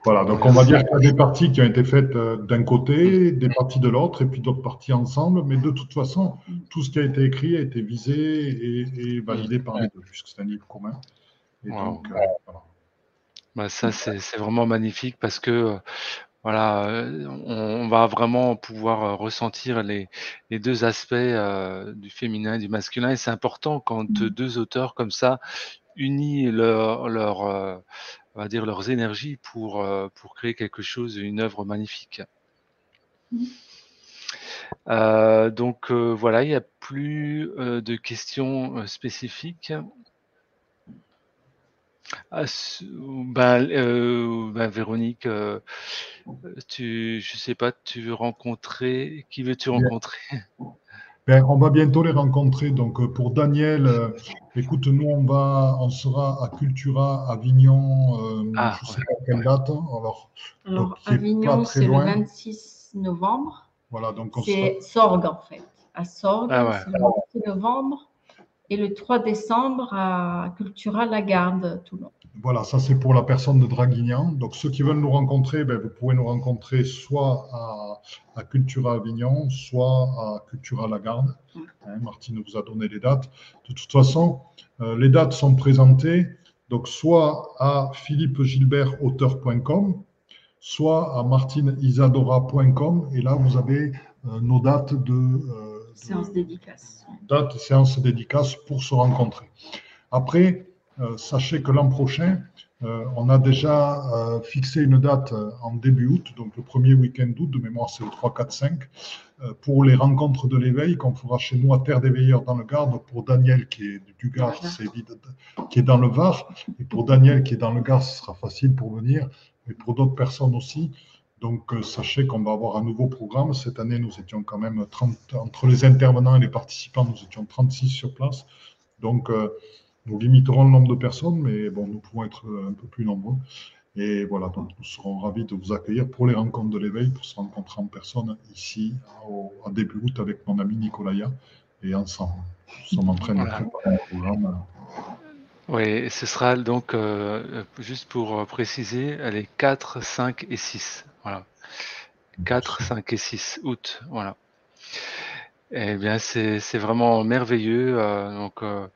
Voilà, donc on va dire qu'il y a des parties qui ont été faites euh, d'un côté, des parties de l'autre, et puis d'autres parties ensemble. Mais de toute façon, tout ce qui a été écrit a été visé et, validé par les deux, puisque c'est un livre commun. Et donc, euh, voilà. Bah, ça, c'est vraiment magnifique parce que voilà, on, va vraiment pouvoir ressentir les, les deux aspects du féminin et du masculin. Et c'est important quand mmh. deux auteurs comme ça unissent leur, leur on va dire leurs énergies pour, pour créer quelque chose, une œuvre magnifique. Mmh. donc voilà, il n'y a plus de questions spécifiques. Ah, ben, euh, ben, Véronique, euh, tu, je sais pas, tu veux rencontrer, qui veux-tu rencontrer? Ben, On va bientôt les rencontrer. Donc euh, pour Daniel, écoute, nous on va, on sera à Cultura Avignon, ah, je ne sais pas quelle date. Alors, Alors Avignon, c'est le 26 novembre. Voilà, donc c'est Sorgue en fait. à Sorgue, ah le 8 novembre, et le 3 décembre à Cultura Lagarde, Toulon. Voilà, ça c'est pour la personne de Draguignan. Donc ceux qui veulent nous rencontrer, ben, vous pouvez nous rencontrer soit à, Cultura Avignon, soit à Cultura Lagarde. Hein, Martine vous a donné les dates. De toute façon, euh, les dates sont présentées donc soit à philippegilbertauteur.com, soit à martineisadora.com. Et là, vous avez euh, nos dates de, euh, séance dédicace. Dates, séance dédicace pour se rencontrer. Après, euh, sachez que l'an prochain, euh, on a déjà euh, fixé une date en début août, donc le premier week-end d'août, de mémoire c'est le 3, 4, 5, pour les rencontres de l'éveil qu'on fera chez nous à Terre des Veilleurs dans le Gard, pour Daniel qui est du Gard, c'est qui est dans le Var, et pour Daniel qui est dans le Gard, ce sera facile pour venir, et pour d'autres personnes aussi. Donc sachez qu'on va avoir un nouveau programme. Cette année, nous étions quand même 30, entre les intervenants et les participants, nous étions 36 sur place. Donc nous limiterons le nombre de personnes, mais bon, nous pouvons être un peu plus nombreux. Et voilà, donc nous serons ravis de vous accueillir pour les rencontres de l'éveil, pour se rencontrer en personne ici, au, début août, avec mon ami Nicolaya, et ensemble. Nous sommes en train de préparer un programme. Oui, ce sera donc, euh, juste pour préciser, les 4, 5 et 6. Voilà. 4, 5 et 6 août. Voilà. Eh bien, c'est vraiment merveilleux. Euh, donc, euh,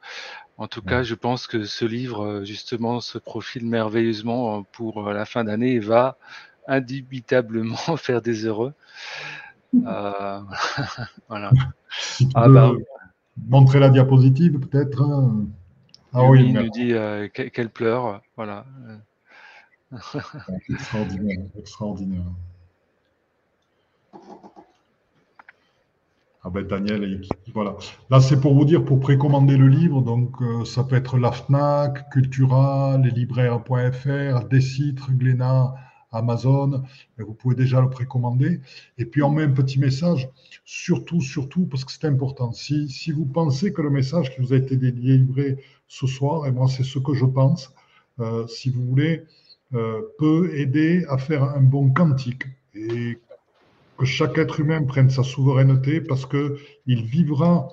en tout cas, je pense que ce livre, euh, justement, se profile merveilleusement euh, pour euh, la fin d'année et va indubitablement faire des heureux. voilà. ah bah, montrer la diapositive, peut-être. Ah oui, il nous dit qu'elle pleure. Voilà. extraordinaire, extraordinaire. Ah ben Daniel, voilà. Là, c'est pour vous dire, pour précommander le livre, donc euh, ça peut être la FNAC, Cultura, leslibraires.fr, Décitre, Glénat, Amazon. Vous pouvez déjà le précommander. Et puis, on met un petit message, surtout, surtout, parce que c'est important. Si, si vous pensez que le message qui vous a été délivré ce soir, et moi, c'est ce que je pense, euh, si vous voulez, euh, peut aider à faire un bon quantique. Et que chaque être humain prenne sa souveraineté parce qu'il vivra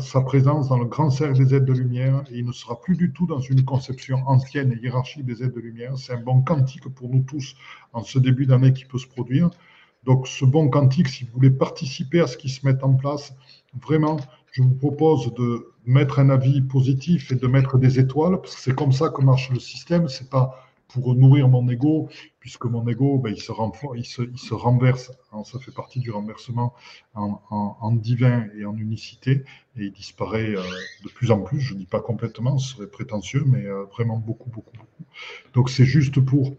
sa présence dans le grand cercle des aides de lumière et il ne sera plus du tout dans une conception ancienne et hiérarchique des aides de lumière. C'est un bon quantique pour nous tous en ce début d'année qui peut se produire. Donc ce bon quantique, si vous voulez participer à ce qui se met en place, vraiment, je vous propose de mettre un avis positif et de mettre des étoiles, parce que c'est comme ça que marche le système. C'est pas pour nourrir mon ego, puisque mon ego, ben, il, se il, il, se renverse, ça fait partie du renversement en, en, divin et en unicité, et il disparaît euh, de plus en plus, je ne dis pas complètement, ce serait prétentieux, mais euh, vraiment beaucoup, beaucoup, beaucoup. Donc c'est juste pour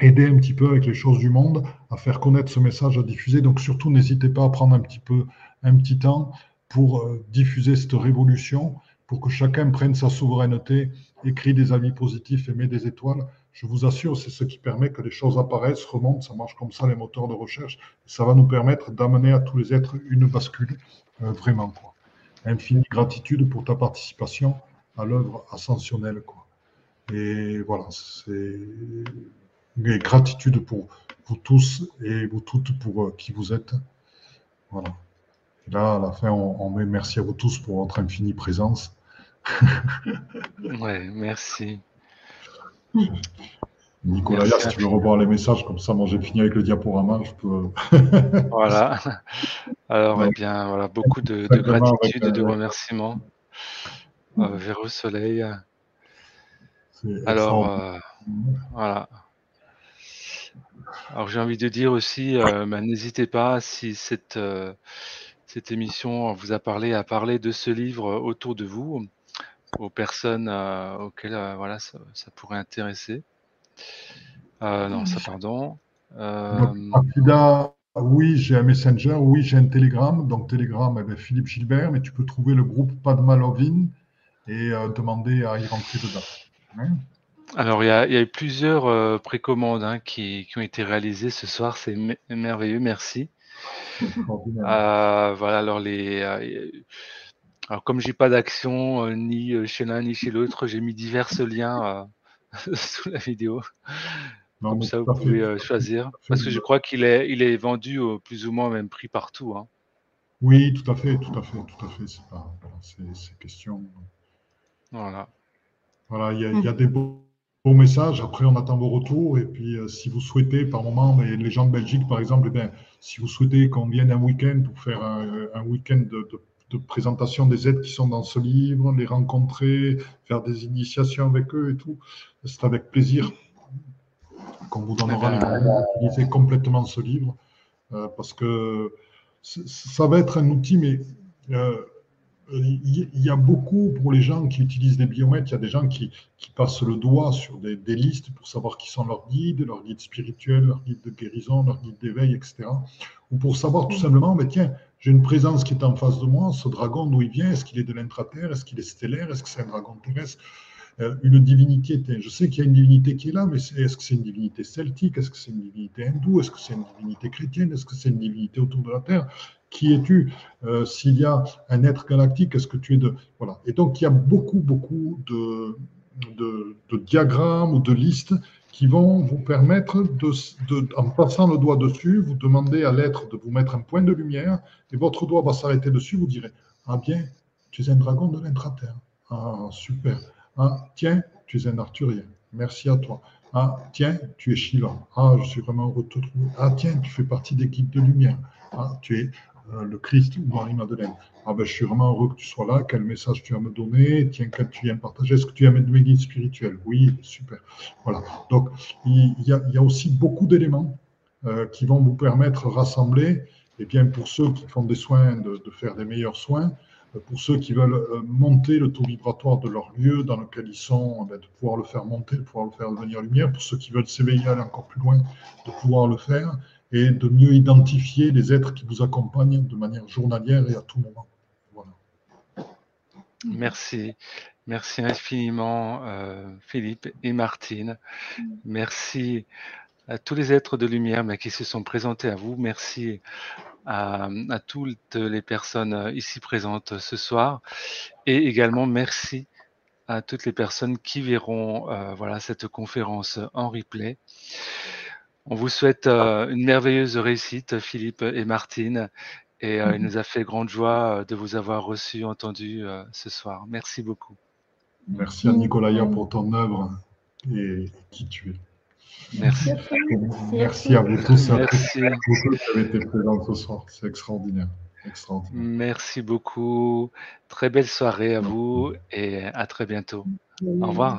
aider un petit peu avec les choses du monde, à faire connaître ce message, à diffuser. Donc surtout, n'hésitez pas à prendre un petit peu, un petit temps pour euh, diffuser cette révolution, pour que chacun prenne sa souveraineté, écrit des avis positifs et met des étoiles je vous assure, c'est ce qui permet que les choses apparaissent, remontent, ça marche comme ça les moteurs de recherche. Ça va nous permettre d'amener à tous les êtres une bascule, euh, vraiment. Quoi. Infinie gratitude pour ta participation à l'œuvre ascensionnelle. Et voilà, c'est gratitude pour vous tous et vous toutes pour euh, qui vous êtes. Voilà. Et là, à la fin, on, on met merci à vous tous pour votre infinie présence. ouais, merci. Nicolas, si tu veux revoir les messages, comme ça, moi j'ai fini avec le diaporama, je peux. voilà. Alors, eh bien, voilà, beaucoup de, gratitude et de remerciements euh, vers le soleil. Alors, euh, voilà. Alors, j'ai envie de dire aussi, euh, bah, n'hésitez pas, si cette, cette émission vous a parlé, à parler de ce livre autour de vous aux personnes euh, auxquelles euh, voilà, ça, pourrait intéresser. Euh, non, ça, pardon. oui, j'ai un Messenger, oui, j'ai un Telegram. Donc, Telegram, eh ben, Philippe Gilbert, mais tu peux trouver le groupe Padma Lovin et demander à y rentrer dedans. Hein? Alors, il y, a, eu plusieurs précommandes hein, qui, ont été réalisées ce soir. C'est merveilleux, merci. voilà, alors les. Alors, comme j'ai pas d'action euh, ni euh, chez l'un ni chez l'autre, j'ai mis divers liens euh, sous la vidéo. comme ça, vous pouvez choisir. Parce que je crois qu'il est, il est vendu au plus ou moins au même prix partout. Hein. Oui, tout à fait, tout à fait, tout à fait. C'est pas, c'est question. Voilà. Voilà, il y, a des beaux, messages. Après, on attend vos retours. Et puis, euh, si vous souhaitez, par moment, mais les gens de Belgique, par exemple, eh si vous souhaitez qu'on vienne un week-end pour faire un, week-end de, présentation des aides qui sont dans ce livre, les rencontrer, faire des initiations avec eux et tout, c'est avec plaisir qu'on vous donnera les moyens d'utiliser complètement ce livre. Euh, parce que ça va être un outil, mais euh, il y a beaucoup pour les gens qui utilisent des biomètres, il y a des gens qui, passent le doigt sur des, listes pour savoir qui sont leurs guides, leurs guides spirituels, leurs guides de guérison, leurs guides d'éveil, etc. Ou pour savoir tout simplement, mais tiens, j'ai une présence qui est en face de moi, ce dragon, d'où il vient? Est-ce qu'il est de l'intraterre? Est-ce qu'il est stellaire? Est-ce que c'est un dragon terrestre? Euh, une divinité. Je sais qu'il y a une divinité qui est là, mais est-ce que c'est une divinité celtique? Est-ce que c'est une divinité hindoue? Est-ce que c'est une divinité chrétienne? Est-ce que c'est une divinité autour de la Terre? Qui es-tu euh, S'il y a un être galactique, est-ce que tu es de... Voilà. Et donc, il y a beaucoup, beaucoup de, de, diagrammes ou de listes qui vont vous permettre, de, en passant le doigt dessus, vous demandez à l'être de vous mettre un point de lumière, et votre doigt va s'arrêter dessus, vous direz, ah bien, tu es un dragon de l'intraterre. Ah, super. Ah, tiens, tu es un Arthurien. Merci à toi. Ah, tiens, tu es Sheila. Ah, je suis vraiment heureux de te trouver. Ah, tiens, tu fais partie d'équipe de lumière. Ah, tu es le Christ ou Marie-Madeleine. Ah, ben, je suis vraiment heureux que tu sois là. Quel message tu as me donner Tiens, quel tu viens partager Est-ce que tu as mes guides spirituels Oui, super. Voilà. Donc, il y a, aussi beaucoup d'éléments euh, qui vont vous permettre, rassembler, et bien pour ceux qui font des soins, de faire des meilleurs soins, pour ceux qui veulent euh, monter le taux vibratoire de leur lieu dans lequel ils sont, eh de pouvoir le faire monter, de pouvoir le faire devenir lumière. Pour ceux qui veulent s'éveiller, aller encore plus loin, de pouvoir le faire et de mieux identifier les êtres qui vous accompagnent de manière journalière et à tout moment. Voilà. Merci. Merci infiniment, euh, Philippe et Martine. Merci à tous les êtres de lumière qui se sont présentés à vous. Merci à, toutes les personnes euh, ici présentes ce soir. Et également, merci à toutes les personnes qui verront euh, voilà, cette conférence en replay. On vous souhaite euh, une merveilleuse réussite, Philippe et Martine. Et il nous a fait grande joie de vous avoir reçu, entendu ce soir. Merci beaucoup. Merci à Nicolaya pour ton œuvre et qui tu es. Merci. Merci, à vous tous et à tous qui avez été présents ce soir. C'est extraordinaire. extraordinaire. Merci beaucoup. Très belle soirée à vous et à très bientôt. Au revoir.